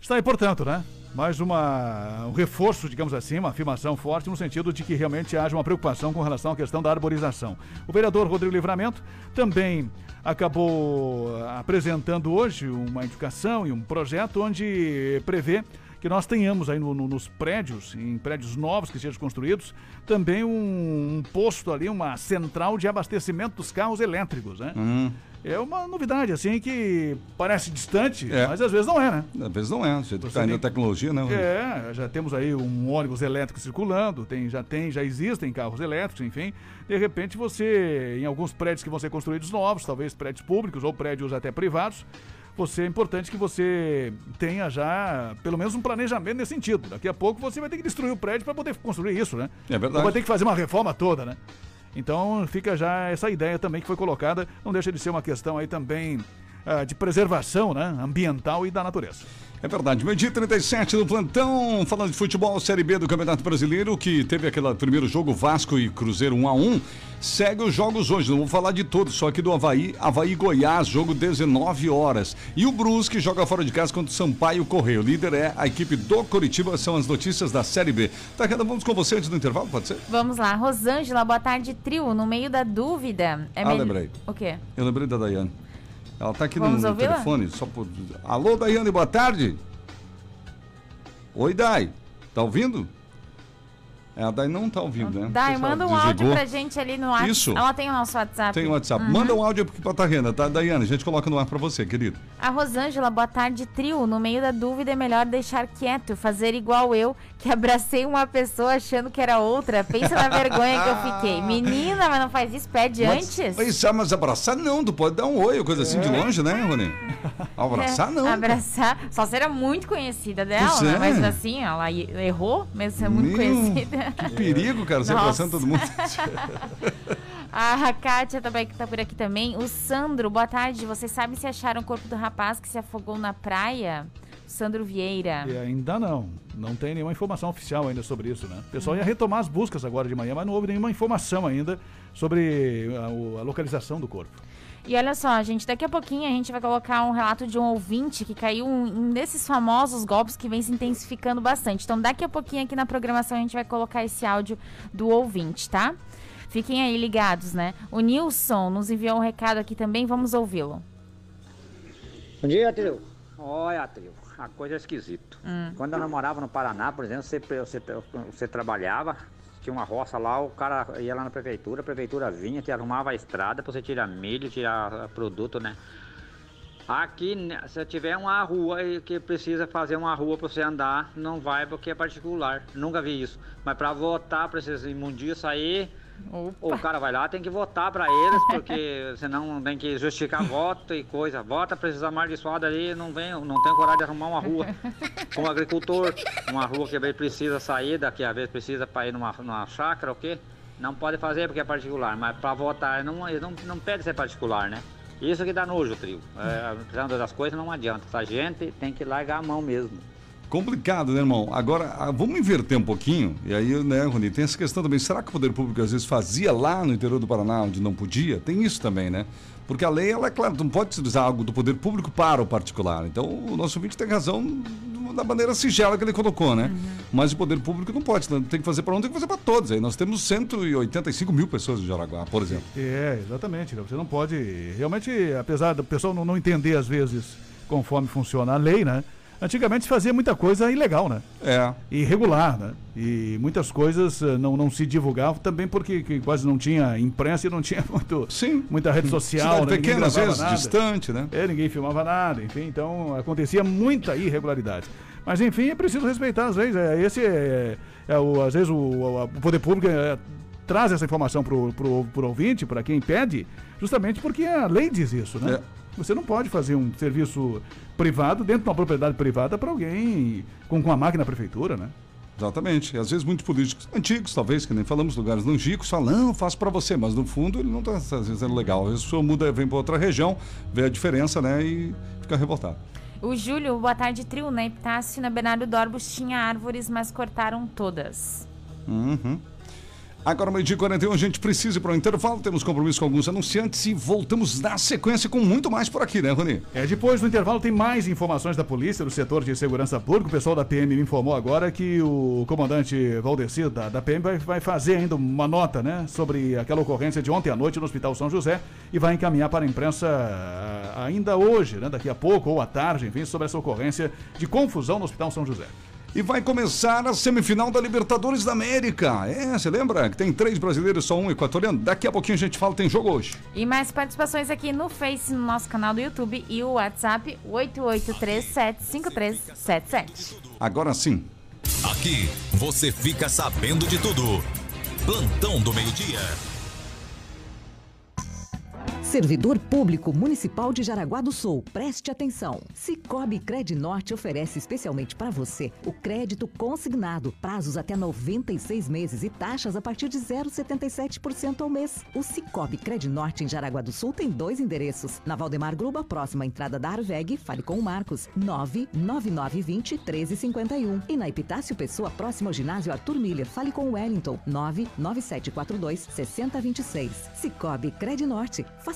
Speaker 4: Está aí, portanto, né? Mais uma, um reforço, digamos assim, uma afirmação forte no sentido de que realmente haja uma preocupação com relação à questão da arborização. O vereador Rodrigo Livramento também acabou apresentando hoje uma indicação e um projeto onde prevê que nós tenhamos aí no- no- nos prédios, em prédios novos que sejam construídos, também um, um posto ali, uma central de abastecimento dos carros elétricos, né?
Speaker 1: Hum,
Speaker 4: É uma novidade, assim, que parece distante,
Speaker 1: É.
Speaker 4: mas às vezes não é, né?
Speaker 1: às vezes não é. Você
Speaker 4: Você
Speaker 1: tá indo na tecnologia, né?
Speaker 4: É, já temos aí um ônibus elétrico circulando, tem, já tem, já existem carros elétricos, enfim. De repente você, em alguns prédios que vão ser construídos novos, talvez prédios públicos ou prédios até privados, você é importante que você tenha já pelo menos um planejamento nesse sentido. Daqui a pouco você vai ter que destruir o prédio para poder construir isso, né?
Speaker 1: É verdade.
Speaker 4: Ou vai ter que fazer uma reforma toda, né? Então fica já essa ideia também que foi colocada, não deixa de ser uma questão aí também ah, de preservação, né? Ambiental e da natureza.
Speaker 1: É verdade. Meio dia 37 do plantão, falando de futebol, Série B do Campeonato Brasileiro, que teve aquele primeiro jogo Vasco e Cruzeiro 1 a 1 Segue os jogos hoje, não vou falar de todos, só aqui do Havaí, Havaí Goiás, jogo 19 horas. E o Brusque joga fora de casa contra o Sampaio Correio. O líder é a equipe do Coritiba, são as notícias da Série B. Tá, Reda, vamos com você antes do intervalo, pode ser?
Speaker 3: Vamos lá, Rosângela, boa tarde, trio. No meio da dúvida. É
Speaker 1: Ah,
Speaker 3: mel-
Speaker 1: lembrei.
Speaker 3: O quê?
Speaker 1: Eu lembrei da Daiane. Ela tá aqui no,
Speaker 3: Vamos
Speaker 1: no
Speaker 3: ouvi-la?
Speaker 1: telefone, só por... Alô, Daiane, boa tarde. Oi, Dai. Tá ouvindo? É, a Dai não tá ouvindo, né?
Speaker 3: Dai, manda um áudio
Speaker 1: desligou.
Speaker 3: pra gente ali no WhatsApp.
Speaker 1: Isso.
Speaker 3: Ela tem o nosso WhatsApp.
Speaker 1: Tem o WhatsApp.
Speaker 3: Uhum.
Speaker 1: Manda um áudio aqui pra Tarrena, tá, Daiane? A gente coloca no ar pra você, querido.
Speaker 3: A Rosângela, boa tarde, trio. No meio da dúvida é melhor deixar quieto, fazer igual eu, que abracei uma pessoa achando que era outra. Pensa na vergonha que eu fiquei. Menina, mas não faz isso, pede
Speaker 1: Mas,
Speaker 3: antes.
Speaker 1: mas, ah, mas abraçar não, tu pode dar um oi, coisa assim de longe, né, Rony? Abraçar
Speaker 3: É,
Speaker 1: não.
Speaker 3: Abraçar. Só se era muito conhecida dela, né?
Speaker 1: é.
Speaker 3: Mas assim, ela errou, mesmo sendo muito
Speaker 1: Meu,
Speaker 3: conhecida.
Speaker 1: Que perigo, cara, você abraçando todo mundo.
Speaker 3: A Kátia também que tá por aqui também. O Sandro, boa tarde. Vocês sabem se acharam o corpo do rapaz que se afogou na praia? Sandro Vieira.
Speaker 4: E ainda não. Não tem nenhuma informação oficial ainda sobre isso, né? O pessoal ia retomar as buscas agora de manhã, mas não houve nenhuma informação ainda sobre a, o- a localização do corpo.
Speaker 3: E olha só, gente, daqui a pouquinho a gente vai colocar um relato de um ouvinte que caiu um desses famosos golpes que vem se intensificando bastante. Então, daqui a pouquinho aqui na programação a gente vai colocar esse áudio do ouvinte, tá? Fiquem aí ligados, né? O Nilson nos enviou um recado aqui também, vamos ouvi-lo.
Speaker 11: Bom dia, trio. Olha, trio, a coisa é esquisita.
Speaker 3: Hum.
Speaker 11: Quando eu namorava no Paraná, por exemplo, você, você, você trabalhava, tinha uma roça lá, o cara ia lá na prefeitura, a prefeitura vinha, te arrumava a estrada pra você tirar milho, tirar produto, né? Aqui, né, se tiver uma rua que precisa fazer uma rua pra você andar, não vai porque é particular. Nunca vi isso. Mas pra votar pra esses imundios aí, o cara vai lá, tem que votar pra eles, porque senão tem que justificar voto e coisa. Vota, precisa amaldiçoado ali, não vem, não tem coragem de arrumar uma rua. Como agricultor, uma rua que às vezes precisa sair, daqui a vez precisa para ir numa, numa chácara, o quê? Não pode fazer porque é particular, mas pra votar não, não, não pede ser particular, né? Isso que dá nojo, trio. É, precisando das coisas não adianta. Essa gente tem que largar a mão mesmo.
Speaker 1: Complicado, né, irmão? Agora, ah, vamos inverter um pouquinho. E aí, né, Rony, tem essa questão também. Será que o poder público às vezes fazia lá no interior do Paraná onde não podia? Tem isso também, né? Porque a lei, ela é claro, não pode utilizar algo do poder público para o particular. Então, o nosso ouvinte tem razão da maneira sigela que ele colocou, né? Mas o poder público não pode. Tem que fazer para um, tem que fazer para todos. Aí nós temos 185 mil pessoas em Jaraguá, por exemplo.
Speaker 4: É, exatamente. Você não pode. Realmente, apesar do pessoal não, não entender às vezes conforme funciona a lei, né? Antigamente se fazia muita coisa ilegal, né?
Speaker 1: É.
Speaker 4: Irregular, né? E muitas coisas eh, não, não se divulgavam também porque que quase não tinha imprensa e não tinha muito,
Speaker 1: Sim.
Speaker 4: muita rede social.
Speaker 1: Cidade
Speaker 4: né?
Speaker 1: Pequena, às vezes,
Speaker 4: nada.
Speaker 1: distante, né?
Speaker 4: É, ninguém filmava nada, enfim, então acontecia muita irregularidade. Mas enfim, é preciso respeitar as leis. É, esse é, é o, às vezes o, o- o poder público é, traz essa informação pro, pro ouvinte, para quem pede, justamente porque a lei diz isso, né? Você não pode fazer um serviço privado dentro de uma propriedade privada para alguém com, com a máquina da prefeitura, né?
Speaker 1: Exatamente. E às vezes muitos políticos antigos, talvez, que nem falamos, lugares longínquos, falam, não, faço para você, mas no fundo ele não está sendo legal. Às vezes a pessoa muda, vem para outra região, vê a diferença, né, e fica revoltado.
Speaker 3: O Júlio, boa tarde, trio. Na Epitácio, na Bernardo Dorbos tinha árvores, mas cortaram todas.
Speaker 1: Uhum. Agora, meio-dia e 41, a gente precisa ir para o intervalo. Temos compromisso com alguns anunciantes e voltamos na sequência com muito mais por aqui, né, Rony?
Speaker 4: É, depois do intervalo tem mais informações da polícia do setor de segurança pública. O pessoal da PM me informou agora que o comandante Valdeci da, da PM vai, vai fazer ainda uma nota, né, sobre aquela ocorrência de ontem à noite no Hospital São José e vai encaminhar para a imprensa ah, ainda hoje, né, daqui a pouco ou à tarde, enfim, sobre essa ocorrência de confusão no Hospital São José.
Speaker 1: E vai começar a semifinal da Libertadores da América. É, você lembra que tem três brasileiros, só um equatoriano? Daqui a pouquinho a gente fala, tem jogo hoje.
Speaker 3: E mais participações aqui no Face, no nosso canal do YouTube e o WhatsApp 88375377.
Speaker 1: Agora sim.
Speaker 12: Aqui você fica sabendo de tudo. Plantão do meio-dia.
Speaker 13: Servidor Público Municipal de Jaraguá do Sul, preste atenção. Cicobi Norte oferece especialmente para você o crédito consignado, prazos até 96 meses e taxas a partir de 0,77% ao mês. O Cicobi Norte em Jaraguá do Sul tem dois endereços. Na Valdemar Gruba, próxima à entrada da Arveg, fale com o Marcos, 99920 1351. E na Epitácio Pessoa, próximo ao ginásio Arthur Miller, fale com o Wellington, 99742 6026. Cicobi Norte, faça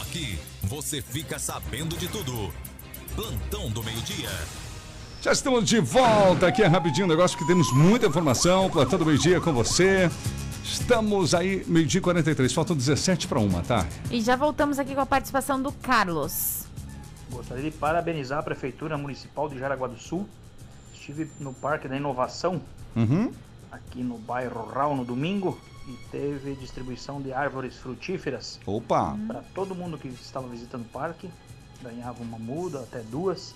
Speaker 12: Aqui você fica sabendo de tudo. Plantão do meio-dia.
Speaker 1: Já estamos de volta aqui, é rapidinho, negócio que temos muita informação. Plantão do meio-dia com você. Estamos aí, meio-dia e 43, faltam 17 para uma, tá?
Speaker 3: E já voltamos aqui com a participação do Carlos.
Speaker 14: Gostaria de parabenizar a Prefeitura Municipal de Jaraguá do Sul. Estive no Parque da Inovação,
Speaker 1: Uhum.
Speaker 14: aqui no bairro Rau, no domingo, e teve distribuição de árvores frutíferas.
Speaker 1: Opa!
Speaker 14: Para todo mundo que estava visitando o parque, ganhava uma muda, até duas,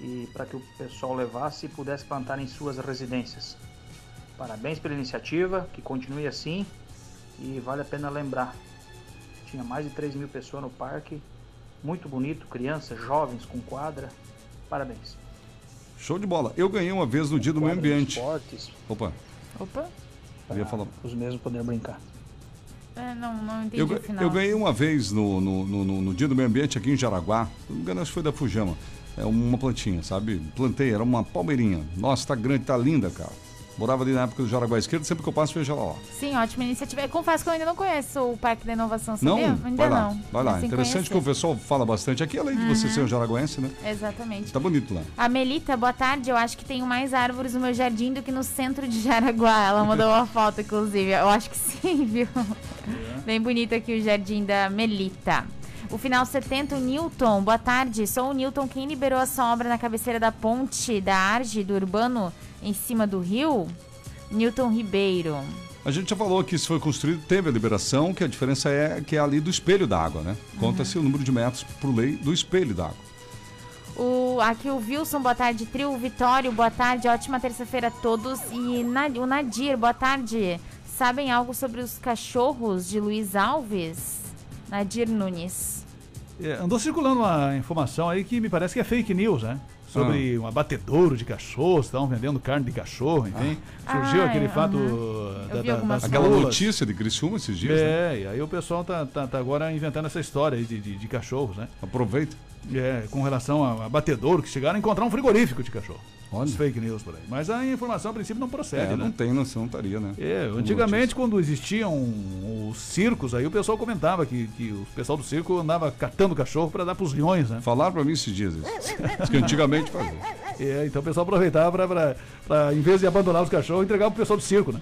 Speaker 14: e para que o pessoal levasse e pudesse plantar em suas residências. Parabéns pela iniciativa, que continue assim e vale a pena lembrar. Tinha mais de 3 mil pessoas no parque, muito bonito, crianças, jovens com quadra. Parabéns.
Speaker 1: Show de bola. Eu ganhei uma vez no dia do meio ambiente.
Speaker 14: Esportes,
Speaker 1: Opa,
Speaker 3: Opa.
Speaker 1: Eu ia falar.
Speaker 14: os mesmos poderem brincar.
Speaker 3: É, não, não entendi
Speaker 1: Eu,
Speaker 3: o
Speaker 1: ga-
Speaker 3: final.
Speaker 1: eu ganhei uma vez no, no, no, no- no dia do meio ambiente aqui em Jaraguá. Não me engano, acho que foi da Fujama. É uma plantinha, sabe? Plantei, era uma palmeirinha. Nossa, tá grande, tá linda, cara. Morava ali na época do Jaraguá Esquerdo, sempre que eu passo, vejo ela lá.
Speaker 3: Sim, ótima iniciativa. Eu confesso que eu ainda não conheço o Parque da Inovação,
Speaker 1: Não?
Speaker 3: sabia? Ainda
Speaker 1: vai lá,
Speaker 3: não.
Speaker 1: vai lá.
Speaker 3: Assim,
Speaker 1: Interessante que o
Speaker 3: conhecer.
Speaker 1: pessoal fala bastante aqui, além de você
Speaker 3: Uhum.
Speaker 1: ser um jaraguense, né?
Speaker 3: Exatamente.
Speaker 1: Tá bonito lá.
Speaker 3: A Melita, boa tarde. Eu acho que tenho mais árvores no meu jardim do que no centro de Jaraguá. Ela mandou uma foto, inclusive. Eu acho que sim, viu? Bem bonito aqui o jardim da Melita. O final 70, o Newton. Boa tarde. Sou o Newton. Quem liberou a obra na cabeceira da ponte da Arge, do Urbano, em cima do rio? Newton Ribeiro.
Speaker 1: A gente já falou que isso foi construído, teve a liberação, que a diferença é que é ali do espelho d'água, né? Conta-se o número de metros por lei do espelho d'água.
Speaker 3: O, aqui o Wilson, boa tarde. Trio o Vitório, boa tarde. Ótima terça-feira a todos. E Na- o Nadir, boa tarde. Sabem algo sobre os cachorros de Luiz Alves? Nadir Nunes.
Speaker 4: É, andou circulando uma informação aí que me parece que é fake news, né? Sobre um abatedouro de cachorros, estão vendendo carne de cachorro, enfim. Surgiu
Speaker 3: Ah,
Speaker 4: aquele
Speaker 3: é,
Speaker 4: fato.
Speaker 3: Eu
Speaker 4: da, da, das
Speaker 1: Aquela notícia de Criciúma esses dias, né?
Speaker 4: É, e aí o pessoal tá, tá, tá agora inventando essa história aí de, de, de cachorros, né?
Speaker 1: Aproveita.
Speaker 4: É, com relação a abatedouro, que chegaram a encontrar um frigorífico de cachorro.
Speaker 1: Olha.
Speaker 4: Os fake news por aí. Mas a informação, a princípio, não procede,
Speaker 1: É,
Speaker 4: né?
Speaker 1: não tem noção, não estaria, né?
Speaker 4: É, antigamente, quando existiam os circos, aí o pessoal comentava que, que o pessoal do circo andava catando cachorro para dar pros leões, né?
Speaker 1: Falaram pra mim esses dias isso. Diz que antigamente fazia.
Speaker 4: É, então o pessoal aproveitava pra, em vez de abandonar os cachorros, entregar pro pessoal do circo, né?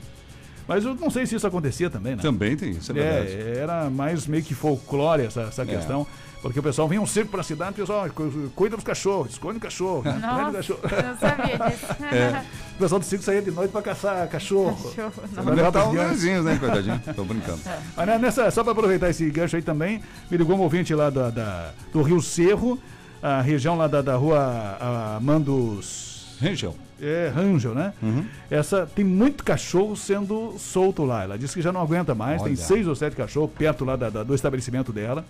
Speaker 4: Mas eu não sei se isso acontecia também, né?
Speaker 1: Também tem isso, é verdade.
Speaker 4: É, era mais meio que folclore essa, essa
Speaker 1: É.
Speaker 4: questão. Porque o pessoal vinha um circo pra cidade, o pessoal cu- cuida dos cachorros, esconde o cachorro, né? O
Speaker 3: Nossa,
Speaker 4: cachorro.
Speaker 3: eu não sabia disso.
Speaker 1: É.
Speaker 4: O pessoal do circo saía de noite pra caçar cachorro.
Speaker 3: Cachorro,
Speaker 4: Pra
Speaker 1: Vai
Speaker 4: levar pros
Speaker 1: os vizinhos, né, coitadinho? Tô brincando.
Speaker 4: Mas né, nessa, só para aproveitar esse gancho aí também, me ligou um ouvinte lá da, da- do Rio Cerro, a região lá da, da rua Amandos
Speaker 1: Rangel.
Speaker 4: É, Rangel, né?
Speaker 1: Uhum.
Speaker 4: Essa tem muito cachorro sendo solto lá. Ela disse que já não aguenta mais, tem
Speaker 1: Olha.
Speaker 4: seis ou sete cachorros perto lá da- da- do estabelecimento dela.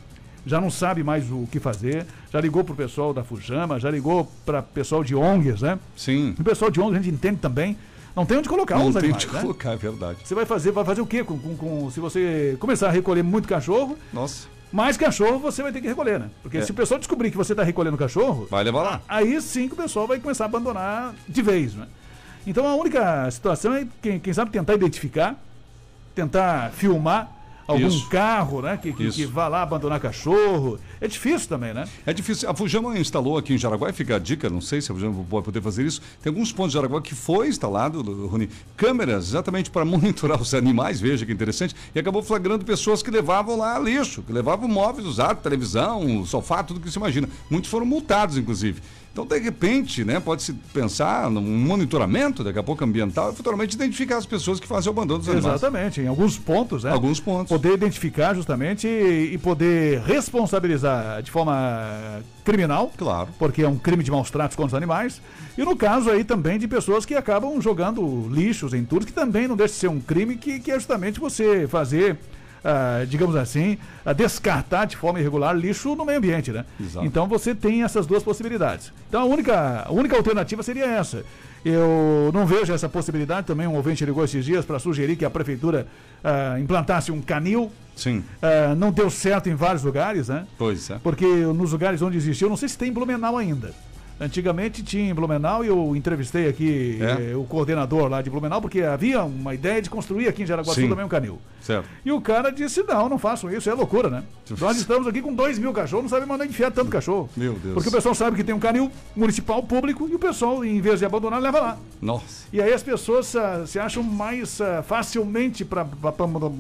Speaker 4: Já não sabe mais o que fazer. Já ligou pro pessoal da Fujama, já ligou para pessoal de ONGs, né?
Speaker 1: Sim.
Speaker 4: O pessoal de ONGs a gente entende também. Não tem onde colocar
Speaker 1: Não
Speaker 4: os
Speaker 1: tem
Speaker 4: animais,
Speaker 1: onde
Speaker 4: né?
Speaker 1: colocar, é verdade.
Speaker 4: Você vai fazer, vai fazer o quê com, com- com- se você começar a recolher muito cachorro?
Speaker 1: Nossa.
Speaker 4: Mais cachorro você vai ter que recolher, né? Porque
Speaker 1: É.
Speaker 4: se o pessoal descobrir que você está recolhendo cachorro,
Speaker 1: Vai levar lá.
Speaker 4: aí sim que o pessoal vai começar a abandonar de vez, né? Então a única situação é, quem, quem sabe, tentar identificar, tentar filmar algum
Speaker 1: Isso.
Speaker 4: carro, né? Que, que, que vá lá abandonar cachorro. É difícil também, né?
Speaker 1: É difícil. A Fujama instalou aqui em Jaraguá, e fica a dica, não sei se a Fujama vai poder fazer isso. Tem alguns pontos de Jaraguá que foi instalado, Rony, câmeras exatamente para monitorar os animais, veja que interessante, e acabou flagrando pessoas que levavam lá lixo, que levavam móveis usados, televisão, sofá, tudo que se imagina. Muitos foram multados, inclusive. Então, de repente, né, pode-se pensar num monitoramento, daqui a pouco ambiental, e futuramente identificar as pessoas que fazem o abandono dos animais.
Speaker 4: Exatamente, em alguns pontos, né?
Speaker 1: Alguns pontos.
Speaker 4: Poder identificar justamente e, e poder responsabilizar de forma criminal.
Speaker 1: Claro.
Speaker 4: Porque é um crime de maus tratos contra os animais. E no caso aí também de pessoas que acabam jogando lixos em tudo, que também não deixa de ser um crime, que, que é justamente você fazer. Ah, digamos assim, ah, descartar de forma irregular lixo no meio ambiente, né?
Speaker 1: Exato.
Speaker 4: Então você tem essas duas possibilidades. Então a única, a única alternativa seria essa. Eu não vejo essa possibilidade. Também um ouvinte ligou esses dias para sugerir que a prefeitura ah, implantasse um canil.
Speaker 1: Sim.
Speaker 4: Ah, não deu certo em vários lugares, né?
Speaker 1: Pois é.
Speaker 4: Porque nos lugares onde existiu, não sei se tem em Blumenau ainda. Antigamente tinha em Blumenau e eu entrevistei aqui
Speaker 1: É?
Speaker 4: eh, o coordenador lá de Blumenau, porque havia uma ideia de construir aqui em Jaraguá Sul também um canil.
Speaker 1: Certo.
Speaker 4: E o cara disse: não, não façam isso, é loucura, né? Nós estamos aqui com dois mil cachorros, não sabemos onde enfiar tanto cachorro.
Speaker 1: Meu Deus.
Speaker 4: Porque o pessoal sabe que tem um canil municipal público e o pessoal, em vez de abandonar, leva lá.
Speaker 1: Nossa.
Speaker 4: E aí as pessoas ah, se acham mais ah, facilmente para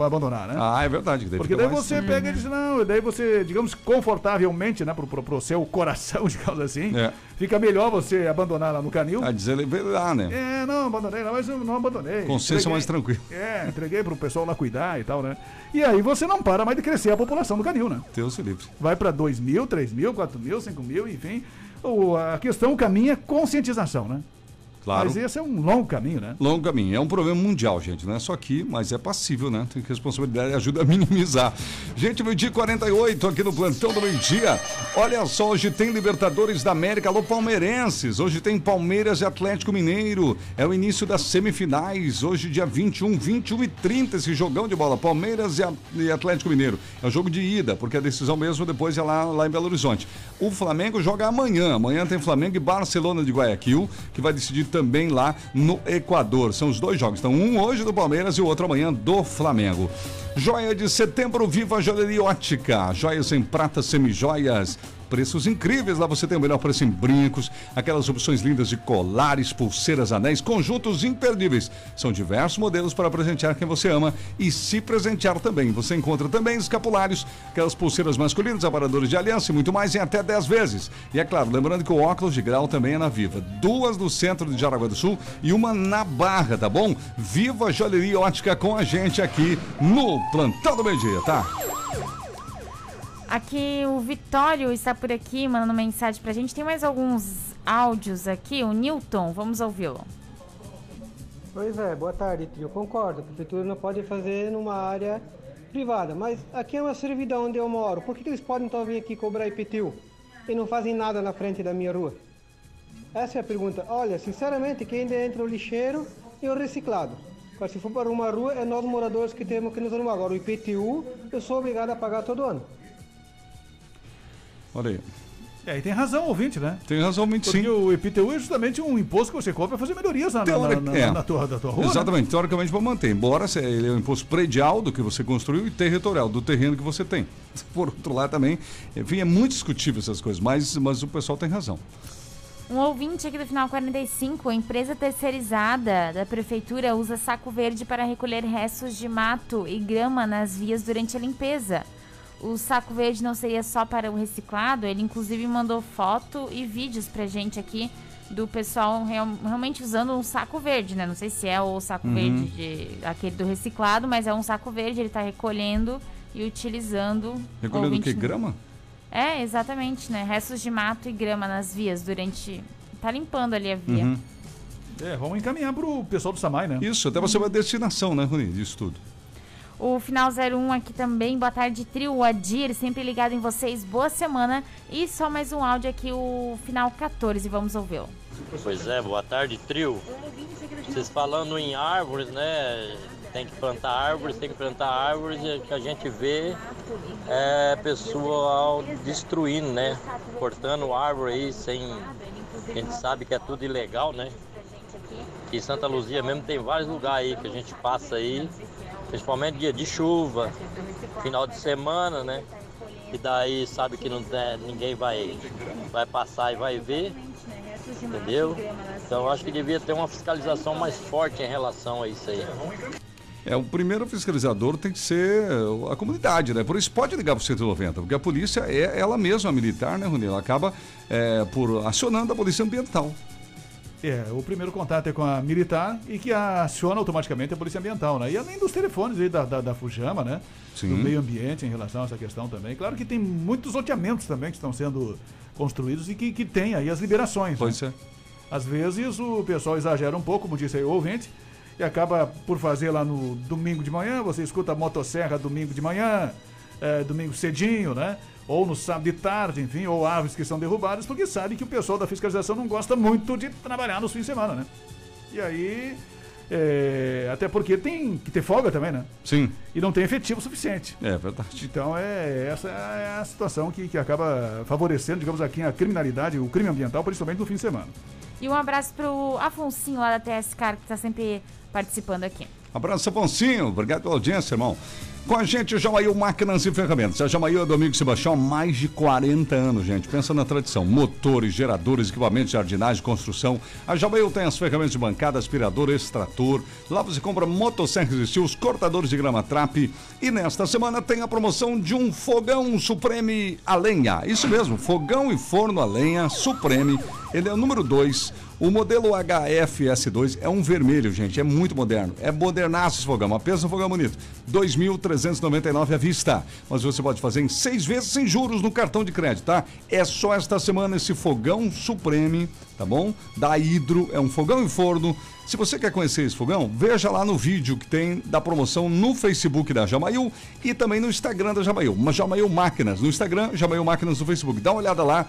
Speaker 4: abandonar, né?
Speaker 1: Ah, é verdade. daí
Speaker 4: Porque
Speaker 1: fica
Speaker 4: daí
Speaker 1: mais-
Speaker 4: você pega e diz, não, e daí você, digamos, confortavelmente, né, pro, pro, pro seu coração, digamos assim,
Speaker 1: É.
Speaker 4: fica melhor você abandonar lá no canil.
Speaker 1: A dizer lá, né?
Speaker 4: É, não, abandonei lá, mas eu não abandonei.
Speaker 1: Consciência mais tranquila.
Speaker 4: É, entreguei pro pessoal lá cuidar e tal, né? E aí você não para mais de crescer a população do canil, né?
Speaker 1: Deus se livre.
Speaker 4: Vai para 2 mil, 3 mil, 4 mil, 5 mil, enfim. O, a questão, o caminho é conscientização, né?
Speaker 1: Claro.
Speaker 4: Mas esse é um longo caminho, né?
Speaker 1: Longo caminho. É um problema mundial, gente. Não é só aqui, mas é passível, né? Tem que responsabilidade e ajuda a minimizar. Gente, meio-dia e 48 aqui no Plantão do Meio-Dia. Olha só, hoje tem Libertadores da América. Alô, palmeirenses. Hoje tem Palmeiras e Atlético Mineiro. É o início das semifinais. Hoje, dia 21, 21 e 30, esse jogão de bola. Palmeiras e e Atlético Mineiro. É o jogo de ida, porque a decisão mesmo depois é lá, lá em Belo Horizonte. O Flamengo joga amanhã. Amanhã tem Flamengo e Barcelona de Guayaquil, que vai decidir também lá no Equador. São os dois jogos. Então, um hoje do Palmeiras e o outro amanhã do Flamengo. Joia de setembro, Viva Joalheria Ótica. Joias em prata, semijoias. Preços incríveis, lá você tem o melhor preço em brincos, aquelas opções lindas de colares, pulseiras, anéis, conjuntos imperdíveis. São diversos modelos para presentear quem você ama e se presentear também. Você encontra também escapulários, aquelas pulseiras masculinas, aparadores de aliança e muito mais em até 10 vezes. E é claro, lembrando que o óculos de grau também é na Viva. Duas no centro de Jaraguá do Sul e uma na Barra, tá bom? Viva Joalheria Ótica com a gente aqui no Plantão do Meio Dia, tá?
Speaker 3: Aqui o Vitório está por aqui mandando mensagem pra gente. Tem mais alguns áudios aqui. O Newton, vamos ouvi-lo.
Speaker 15: Pois é, boa tarde, eu concordo. A prefeitura não pode fazer numa área privada, mas aqui é uma servidão onde eu moro. Por que eles podem então vir aqui cobrar IPTU e não fazem nada na frente da minha rua? Essa é a pergunta. Olha, sinceramente, quem ainda entra o lixeiro e o reciclado. Agora, se for para uma rua, é nós moradores que temos que nos arrumar. Agora, o IPTU, eu sou obrigado a pagar todo ano.
Speaker 1: Olha aí.
Speaker 4: É, e tem razão o ouvinte, né?
Speaker 1: Tem razão, muito
Speaker 4: Porque
Speaker 1: sim.
Speaker 4: o IPTU é justamente um imposto que você cobra para fazer melhorias na, na,
Speaker 1: Teori-
Speaker 4: na, na,
Speaker 1: é.
Speaker 4: na tua, da tua rua. né?
Speaker 1: Exatamente, teoricamente para manter. Embora ele é um imposto predial do que você construiu e territorial, do terreno que você tem. Por outro lado também, enfim, é muito discutível essas coisas, mas, mas o pessoal tem razão.
Speaker 3: Um ouvinte aqui do final 45, a empresa terceirizada da prefeitura usa saco verde para recolher restos de mato e grama nas vias durante a limpeza. O saco verde não seria só para o reciclado, ele inclusive mandou foto e vídeos pra gente aqui do pessoal real- realmente usando um saco verde, né? Não sei se é o saco
Speaker 1: Uhum.
Speaker 3: verde de, aquele do reciclado, mas é um saco verde, ele tá recolhendo e utilizando.
Speaker 1: Recolhendo o que? Grama?
Speaker 3: é, exatamente, né? Restos de mato e grama nas vias durante. Tá limpando ali a via.
Speaker 1: Uhum.
Speaker 4: É, vamos encaminhar pro pessoal do Samai, né?
Speaker 1: Isso, até você vai destinação, né, Rony, disso tudo.
Speaker 3: O final 01 aqui também, boa tarde, trio Adir, sempre ligado em vocês, boa semana. E só mais um áudio aqui, o final 14, vamos ouvi-lo.
Speaker 16: Pois é, boa tarde, trio. Vocês falando em árvores, né? Tem que plantar árvores, tem que plantar árvores, e que a gente vê é pessoal destruindo, né? Cortando árvore aí sem. A gente sabe que é tudo ilegal, né? Em Santa Luzia mesmo tem vários lugares aí que a gente passa aí, principalmente dia de chuva, final de semana, né? E daí sabe que não tem, ninguém vai, vai passar e vai ver, entendeu? Então acho que devia ter uma fiscalização mais forte em relação a isso aí.
Speaker 1: É, o primeiro fiscalizador tem que ser a comunidade, né? Por isso pode ligar para o 190, porque a polícia é ela mesma militar, né, Rony? Ela acaba é, por acionando a polícia ambiental.
Speaker 4: É, o primeiro contato é com a militar e que aciona automaticamente a polícia ambiental, né? E além dos telefones aí da, da, da Fujama, né?
Speaker 1: Sim.
Speaker 4: Do meio ambiente em relação a essa questão também. Claro que tem muitos loteamentos também que estão sendo construídos e que, que tem aí as liberações.
Speaker 1: Pois
Speaker 4: né? é. Às vezes o pessoal exagera um pouco, como disse aí o ouvinte, e acaba por fazer lá no domingo de manhã, você escuta a motosserra domingo de manhã, é, domingo cedinho, né? Ou no sábado de tarde, enfim, ou árvores que são derrubadas, porque sabe que o pessoal da fiscalização não gosta muito de trabalhar nos fins de semana, né? E aí. é, até porque tem que ter folga também, né?
Speaker 1: Sim.
Speaker 4: E não tem efetivo suficiente.
Speaker 1: É verdade.
Speaker 4: Então é essa é a situação que, que acaba favorecendo, digamos aqui, a criminalidade, o crime ambiental, principalmente no fim de semana.
Speaker 3: E um abraço pro Afonsinho lá da TS Car, que tá sempre participando aqui.
Speaker 1: Abraço, Afonsinho. Obrigado pela audiência, irmão. Com a gente, Jamail Máquinas e Ferramentas. A é do amigo Sebastião há mais de 40 anos, gente. Pensa na tradição. Motores, geradores, equipamentos de jardinagem, construção. A Jamail tem as ferramentas de bancada, aspirador, extrator. Lá você compra motosserras e estilos, cortadores de grama trap. E nesta semana tem a promoção de um fogão Supreme a lenha. Isso mesmo, fogão e forno a lenha Supreme. Ele é o número 2. O modelo HFS2 é um vermelho, gente. É muito moderno. É modernaço esse fogão. Mas pensa um fogão bonito. 2.399 à vista. Mas você pode fazer em seis vezes sem juros no cartão de crédito, tá? É só esta semana esse fogão Supreme, tá bom? Da Hidro. É um fogão e forno. Se você quer conhecer esse fogão, veja lá no vídeo que tem da promoção no Facebook da Jamail e também no Instagram da Jamail. Jamail Máquinas no Instagram, Jamail Máquinas no Facebook. Dá uma olhada lá.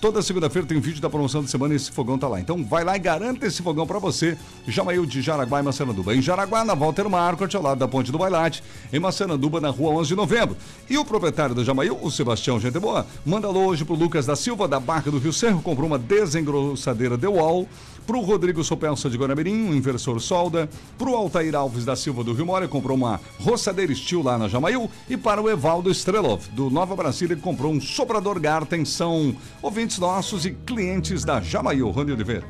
Speaker 1: Toda segunda-feira tem vídeo da promoção de semana e esse fogão tá lá. Então vai lá e garanta esse fogão para você. Jamail de Jaraguá e Massaranduba. Em Jaraguá, na Walter Marcot, ao lado da Ponte do Bailate. Em Massaranduba, na rua 11 de novembro. E o proprietário da Jamail, o Sebastião Gente Boa, manda alô hoje pro Lucas da Silva, da Barca do Rio Cerro. Comprou uma desengrossadeira The Wall. Pro Rodrigo Sopelsa de Guaramirim, um inversor solda. Pro Altair Alves da Silva do Rio Mora, comprou uma roçadeira Steel lá na Jamail. E para o Evaldo Strelov, do Nova Brasília, ele comprou um soprador Garten. São ouvintes nossos e clientes da Jamail. Rony Oliveira.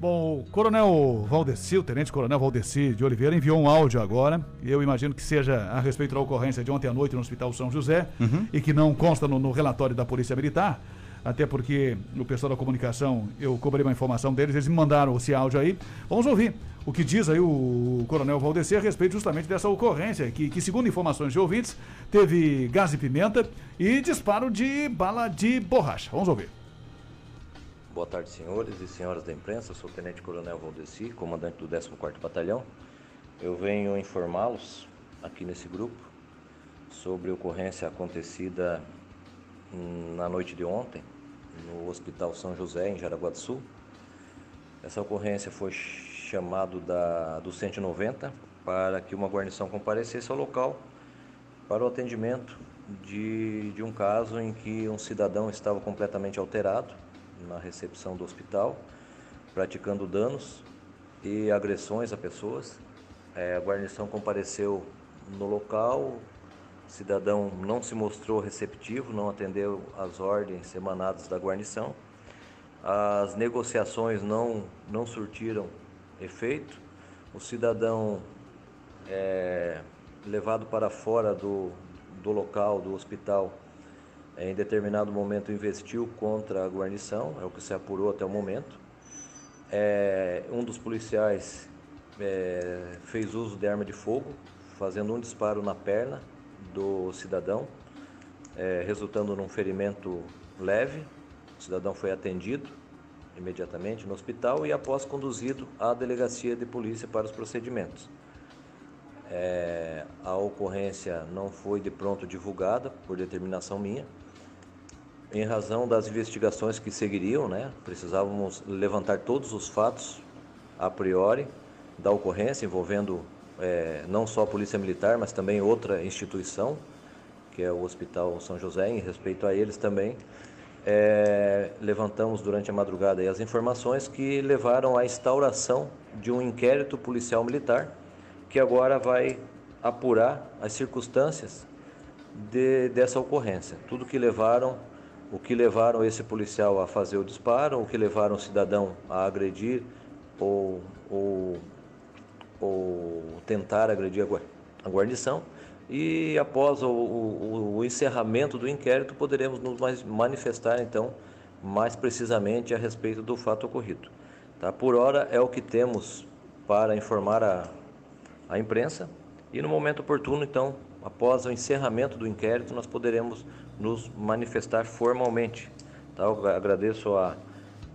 Speaker 4: Bom, o Coronel Valdeci, o Tenente Coronel Valdeci de Oliveira, enviou um áudio agora. Eu imagino que seja a respeito da ocorrência de ontem à noite no Hospital São José e que não consta no, no relatório da Polícia Militar. Até porque o pessoal da comunicação, eu cobrei uma informação deles, eles me mandaram esse áudio aí. Vamos ouvir o que diz aí o Coronel Valdeci a respeito justamente dessa ocorrência, que, que segundo informações de ouvintes, teve gás e pimenta e disparo de bala de borracha. Vamos ouvir.
Speaker 17: Boa tarde, senhores e senhoras da imprensa. Sou o Tenente Coronel Valdeci, comandante do 14º Batalhão. Eu venho informá-los aqui nesse grupo sobre a ocorrência acontecida na noite de ontem no Hospital São José, em Jaraguá do Sul. Essa ocorrência foi chamado da, do 190 para que uma guarnição comparecesse ao local para o atendimento de, de um caso em que um cidadão estava completamente alterado na recepção do hospital, praticando danos e agressões a pessoas. É, a guarnição compareceu no local, cidadão não se mostrou receptivo, não atendeu às ordens emanadas da guarnição. As negociações não, não surtiram efeito. O cidadão é levado para fora do, do local, do hospital, em determinado momento investiu contra a guarnição, é o que se apurou até o momento. É, um dos policiais é, fez uso de arma de fogo, fazendo um disparo na perna do cidadão, é, resultando num ferimento leve. O cidadão foi atendido imediatamente no hospital e após conduzido à delegacia de polícia para os procedimentos. É, a ocorrência não foi de pronto divulgada por determinação minha, em razão das investigações que seguiriam, né? Precisávamos levantar todos os fatos a priori da ocorrência envolvendo é, não só a Polícia Militar, mas também outra instituição, que é o Hospital São José, em respeito a eles também. É, levantamos durante a madrugada as informações que levaram à instauração de um inquérito policial militar que agora vai apurar as circunstâncias de, dessa ocorrência. Tudo que levaram, o que levaram esse policial a fazer o disparo, o que levaram o cidadão a agredir ou, ou, ou tentar agredir a guarnição. E após o, o, o encerramento do inquérito, poderemos nos manifestar então mais precisamente a respeito do fato ocorrido. Tá? Por hora é o que temos para informar a, à imprensa e no momento oportuno, então, após o encerramento do inquérito, nós poderemos nos manifestar formalmente. Tá? Eu agradeço a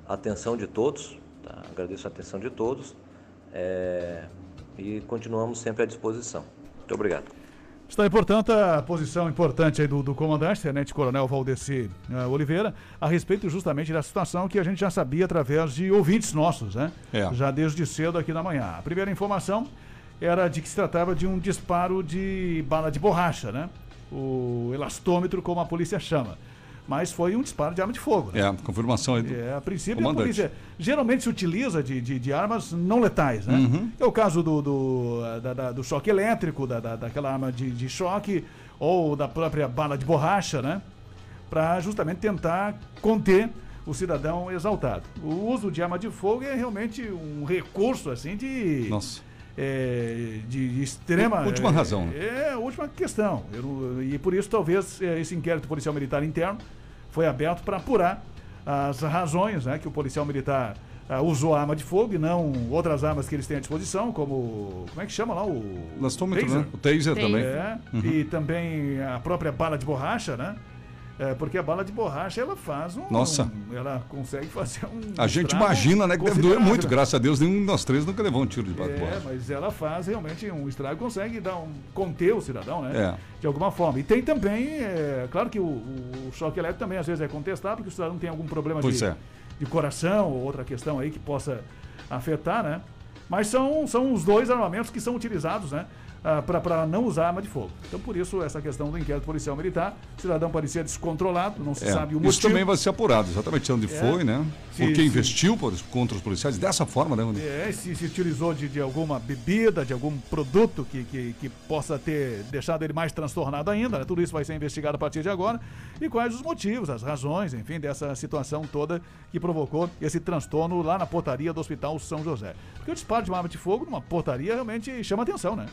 Speaker 17: atenção de todos, tá? agradeço a atenção de todos é... e continuamos sempre à disposição. Muito obrigado.
Speaker 4: Está importante a posição importante aí do, do comandante, Tenente Coronel Valdeci uh, Oliveira, a respeito justamente da situação que a gente já sabia através de ouvintes nossos, né? É. Já desde cedo aqui na manhã. A primeira informação era de que se tratava de um disparo de bala de borracha, né? O elastômetro, como a polícia chama. Mas foi um disparo de arma de fogo.
Speaker 1: Né? É, confirmação aí do
Speaker 4: É, a princípio comandante. a polícia geralmente se utiliza de, de, de armas não letais, né? Uhum. É o caso do, do, da, da, do choque elétrico, da, da, daquela arma de, de choque, ou da própria bala de borracha, né? Para justamente tentar conter o cidadão exaltado. O uso de arma de fogo é realmente um recurso, assim, de...
Speaker 1: Nossa
Speaker 4: é, de, de, extrema.
Speaker 1: Última
Speaker 4: é,
Speaker 1: razão. Né?
Speaker 4: É, a última questão. Eu, e por isso, talvez, é, esse inquérito policial militar interno foi aberto para apurar as razões né, que o policial militar uh, usou a arma de fogo e não outras armas que eles têm à disposição, como. Como é que chama lá? O.
Speaker 1: Lastômetro, né? O taser, taser. também.
Speaker 4: É, uhum. E também a própria bala de borracha, né? É, porque a bala de borracha, ela faz um.
Speaker 1: Nossa.
Speaker 4: Um, ela consegue fazer um.
Speaker 1: A gente imagina, né, que deve doer muito. Graças a Deus, nenhum de nós três nunca levou um tiro de bala
Speaker 4: é,
Speaker 1: de borracha.
Speaker 4: É, mas ela faz realmente um estrago, consegue dar um. conter o cidadão, né?
Speaker 1: É.
Speaker 4: De alguma forma. E tem também, é, claro que o, o, choque elétrico também às vezes é contestado, porque o cidadão tem algum problema de,
Speaker 1: é.
Speaker 4: de coração ou outra questão aí que possa afetar, né? Mas são, são os dois armamentos que são utilizados, né? Ah, para não usar arma de fogo. Então, por isso, essa questão do inquérito policial militar, o cidadão parecia descontrolado, não se
Speaker 1: é,
Speaker 4: sabe o motivo.
Speaker 1: Isso também vai ser apurado, exatamente onde é, foi, né? Se, Por que investiu contra os policiais dessa forma, né,
Speaker 4: É, se, se utilizou de, de alguma bebida, de algum produto que, que, que possa ter deixado ele mais transtornado ainda, né? Tudo isso vai ser investigado a partir de agora. E quais os motivos, as razões, enfim, dessa situação toda que provocou esse transtorno lá na portaria do Hospital São José. Porque o disparo de uma arma de fogo numa portaria realmente chama atenção, né?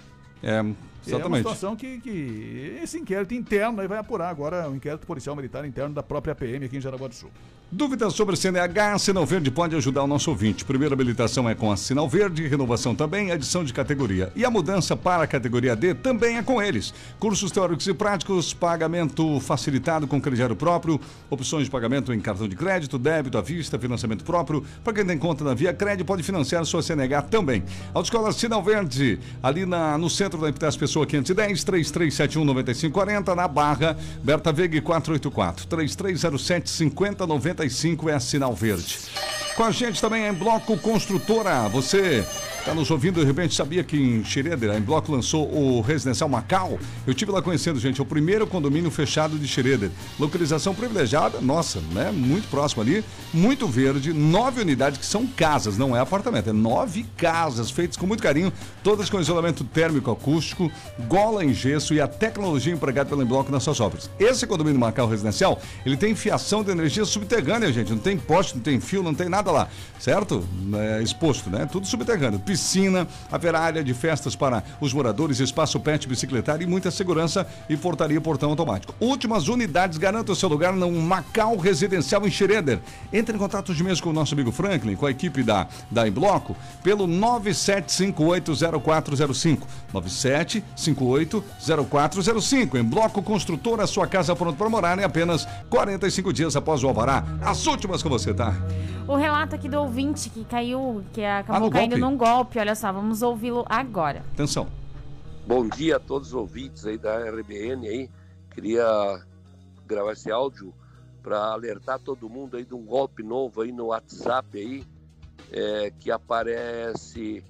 Speaker 1: É, exatamente. É uma
Speaker 4: situação que, que esse inquérito interno aí vai apurar agora, o inquérito policial militar interno da própria PM aqui em Jaraguá do Sul.
Speaker 1: Dúvidas sobre CNH, Sinal Verde pode ajudar o nosso ouvinte. Primeira habilitação é com a Sinal Verde, renovação também, adição de categoria. E a mudança para a categoria D também é com eles. Cursos teóricos e práticos, pagamento facilitado com crediário próprio, opções de pagamento em cartão de crédito, débito à vista, financiamento próprio. Para quem tem conta na Via Crédito, pode financiar sua CNH também. Autoescola Sinal Verde, ali na, no centro da Epitas Pessoa 510, 3371 9540, na Barra, Berta Veg 484, 3307 5090 95 é sinal verde. Com a gente também é em Bloco Construtora. Você está nos ouvindo, de repente sabia que em Xereder, a Bloco lançou o Residencial Macau? Eu tive lá conhecendo, gente, é o primeiro condomínio fechado de Xereder. Localização privilegiada, nossa, né? Muito próximo ali, muito verde, nove unidades que são casas, não é apartamento, é nove casas feitas com muito carinho, todas com isolamento térmico acústico, gola em gesso e a tecnologia empregada pela Embloco nas suas obras. Esse condomínio Macau Residencial, ele tem fiação de energia subterrânea, gente, não tem poste, não tem fio, não tem nada lá, certo? É exposto, né? Tudo subterrâneo piscina, haverá área de festas para os moradores, espaço pet bicicletário e muita segurança e portaria portão automático. Últimas unidades, garanta o seu lugar no Macau Residencial em Schroeder. Entre em contato de mesmo com o nosso amigo Franklin, com a equipe da, da Embloco, pelo 97580405. 97580405. Em Bloco Construtora, sua casa pronta para morar em apenas 45 dias após o alvará. As últimas com você, tá?
Speaker 3: O relato aqui do ouvinte que caiu, que acabou
Speaker 1: Ah,
Speaker 3: caindo
Speaker 1: golpe?
Speaker 3: num golpe, olha só, vamos ouvi-lo agora.
Speaker 1: Atenção.
Speaker 18: Bom dia a todos os ouvintes aí da RBN aí. Queria gravar esse áudio para alertar todo mundo aí de um golpe novo aí no WhatsApp aí, é, que aparece,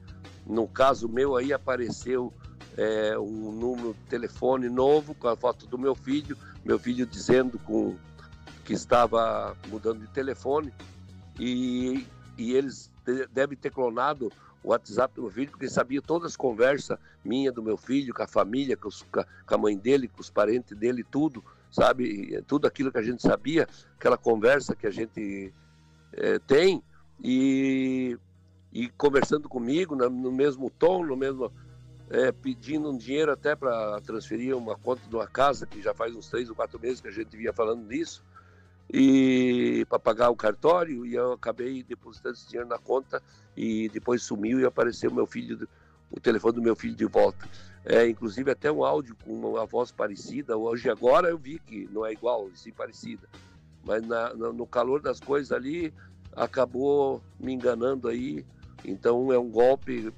Speaker 18: no caso meu aí apareceu é, um número de telefone novo com a foto do meu filho, meu filho dizendo com, que estava mudando de telefone e, e eles de- devem ter clonado o WhatsApp do meu filho, porque sabia todas as conversas minha do meu filho, com a família, com, os- com a- mãe dele, com os parentes dele, tudo, sabe? E Tudo aquilo que a gente sabia, aquela conversa que a gente eh, tem, e, e conversando comigo na- no mesmo tom, no mesmo. eh, pedindo um dinheiro até para transferir uma conta de uma casa, que já faz uns três ou quatro meses que a gente vinha falando nisso e para pagar o cartório e eu acabei depositando esse dinheiro na conta e depois sumiu e apareceu meu filho o telefone do meu filho de volta. É inclusive até um áudio com uma voz parecida. Hoje agora eu vi que não é igual sim parecida. Mas na- na- no calor das coisas ali acabou me enganando aí. Então é um golpe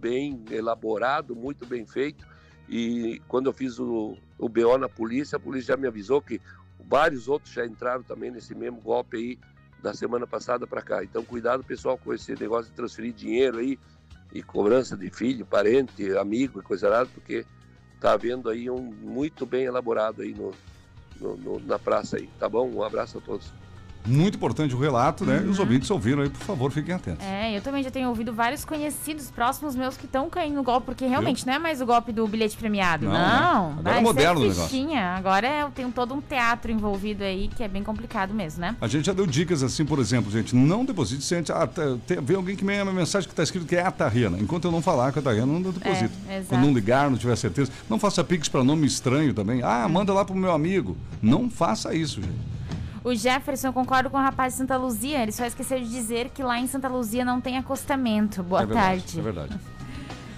Speaker 18: bem elaborado muito bem feito. E quando eu fiz o, o BO na polícia a polícia já me avisou que vários outros já entraram também nesse mesmo golpe aí da semana passada para cá. Então, cuidado, pessoal, com esse negócio de transferir dinheiro aí e cobrança de filho, parente, amigo e coisa errada, porque tá havendo aí um muito bem elaborado aí no, no- no- na praça aí, tá bom? Um abraço a todos.
Speaker 1: Muito importante o relato, né? E
Speaker 3: Uhum.
Speaker 1: os ouvintes ouviram aí, por favor, fiquem atentos.
Speaker 3: É, eu também já tenho ouvido vários conhecidos próximos meus que estão caindo no golpe, porque realmente não é mais o golpe do bilhete premiado.
Speaker 1: Não,
Speaker 3: Não,
Speaker 1: né? Agora é moderno o negócio.
Speaker 3: Agora é, tem todo um teatro envolvido aí que é bem complicado mesmo, né?
Speaker 1: A gente já deu dicas assim, por exemplo, gente, não deposite sem ah, tá- tem, vem alguém que me uma mensagem que está escrito que é a Tarriana. Enquanto eu não falar com a Tarriana, eu não deposito.
Speaker 3: É.
Speaker 1: Quando não ligar, não tiver certeza. Não faça pix para nome estranho também. Ah, manda lá pro meu amigo. Não faça isso, gente.
Speaker 3: O Jefferson, eu concordo com o rapaz de Santa Luzia, ele só esqueceu de dizer que lá em Santa Luzia não tem acostamento. Boa
Speaker 1: é verdade,
Speaker 3: tarde.
Speaker 1: É verdade.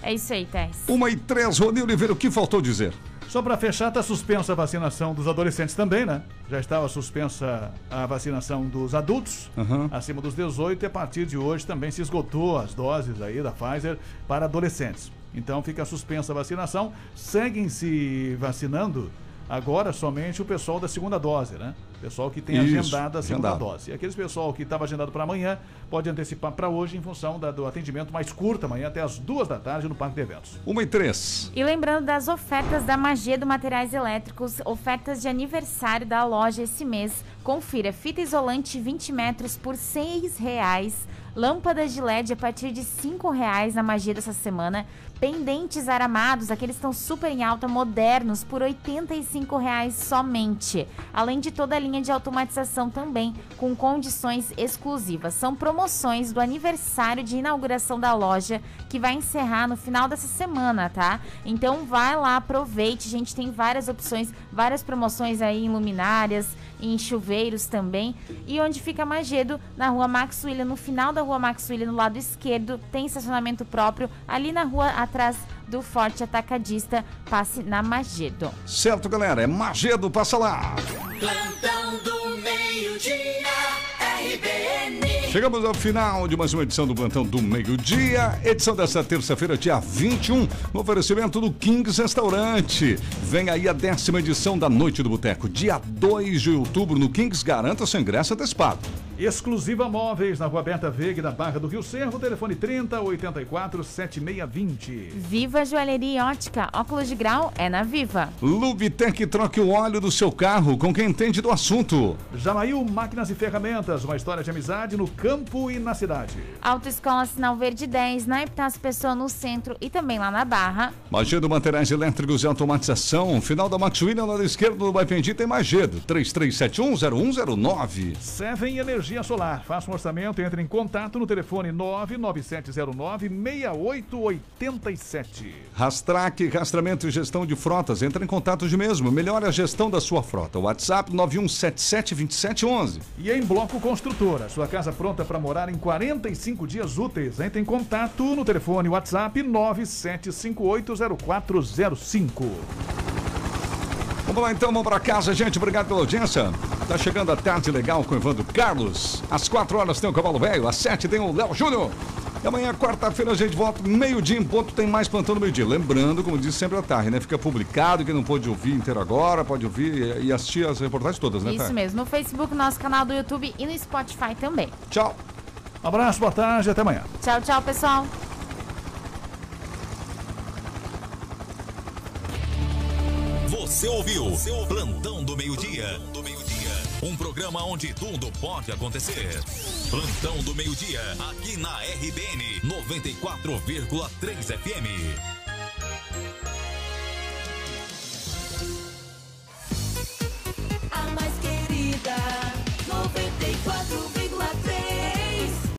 Speaker 3: É isso aí, Tess.
Speaker 1: Uma e três, Rony Oliveira, o que faltou dizer?
Speaker 4: Só para fechar, está suspensa a vacinação dos adolescentes também, né? Já estava suspensa a vacinação dos adultos, acima dos 18, e a partir de hoje também se esgotou as doses aí da Pfizer para adolescentes. Então fica suspensa a vacinação. Seguem se vacinando agora somente o pessoal da segunda dose, né? Pessoal que tem
Speaker 1: Isso,
Speaker 4: agendada a segunda
Speaker 1: agendado.
Speaker 4: dose. E aqueles pessoal que estava agendado para amanhã pode antecipar para hoje em função da- do atendimento mais curto amanhã até as duas da tarde no Parque de Eventos.
Speaker 1: Uma e três.
Speaker 3: E lembrando das ofertas da Magia do Materiais Elétricos, ofertas de aniversário da loja esse mês. Confira, fita isolante 20 metros por 6 reais. Lâmpadas de LED a partir de 5 reais na magia dessa semana. Pendentes aramados, aqueles que estão super em alta, modernos, por 85 reais somente. Além de toda a linha de automatização também, com condições exclusivas. São promoções do aniversário de inauguração da loja, que vai encerrar no final dessa semana, tá? Então vai lá, aproveite. Gente tem várias opções, várias promoções aí em luminárias, em chuveiros também. E onde fica Magedo, na rua Max William, no final da rua Max William, no lado esquerdo, tem estacionamento próprio. Ali na rua atrás do Forte Atacadista, passe na Magedo.
Speaker 1: Certo, galera? É Magedo, passa lá.
Speaker 19: Plantão do meio-dia, RBN.
Speaker 1: Chegamos ao final de mais uma edição do Plantão do Meio-Dia, edição desta terça-feira, dia 21, no oferecimento do Kings Restaurante. Vem aí a décima edição da Noite do Boteco, dia 2 de outubro, no Kings, garanta seu ingresso antecipado.
Speaker 4: Exclusiva Móveis, na Rua Berta Veiga, na Barra do Rio Cerro, telefone 30 84 7620.
Speaker 3: Viva Joalheria e Ótica, óculos de grau é na Viva.
Speaker 1: Lubitec troque o óleo do seu carro com quem entende do assunto.
Speaker 4: Jamail Máquinas e Ferramentas, uma história de amizade no campo e na cidade.
Speaker 3: Autoescola Sinal Verde 10, na Epitácio Pessoa no centro e também lá na Barra.
Speaker 1: Magedo Materiais Elétricos e Automatização, final da Max William, lado esquerdo do Baipendi tem Magedo, 33710109.
Speaker 4: Seven Energia energia solar. Faça um orçamento, entre em contato no telefone 99709-6887.
Speaker 1: Rastrac, rastramento e gestão de frotas. Entre em contato hoje mesmo. Melhore a gestão da sua frota. WhatsApp 91772711.
Speaker 4: E em Bloco Construtora, sua casa pronta para morar em 45 dias úteis. Entre em contato no telefone WhatsApp 97580405.
Speaker 1: Vamos lá então, vamos para casa, gente. Obrigado pela audiência. Tá chegando a tarde legal com o Evandro Carlos. Às 4 horas tem o Cavalo Velho, às 7 tem o Léo Júnior. E amanhã, quarta-feira, a gente volta, meio-dia em ponto, tem mais plantão no meio-dia. Lembrando, como disse sempre à tarde, né? Fica publicado, quem não pôde ouvir inteiro agora, pode ouvir e assistir as reportagens todas, né,
Speaker 3: Isso
Speaker 1: Thay?
Speaker 3: mesmo, no Facebook, nosso canal do YouTube e no Spotify também.
Speaker 1: Tchau.
Speaker 4: Abraço, boa tarde, até amanhã.
Speaker 3: Tchau, tchau, pessoal.
Speaker 20: Você ouviu seu Plantão do Meio-Dia. Um programa onde tudo pode acontecer. Plantão do Meio-Dia, aqui na RBN 94,3 FM. A mais querida.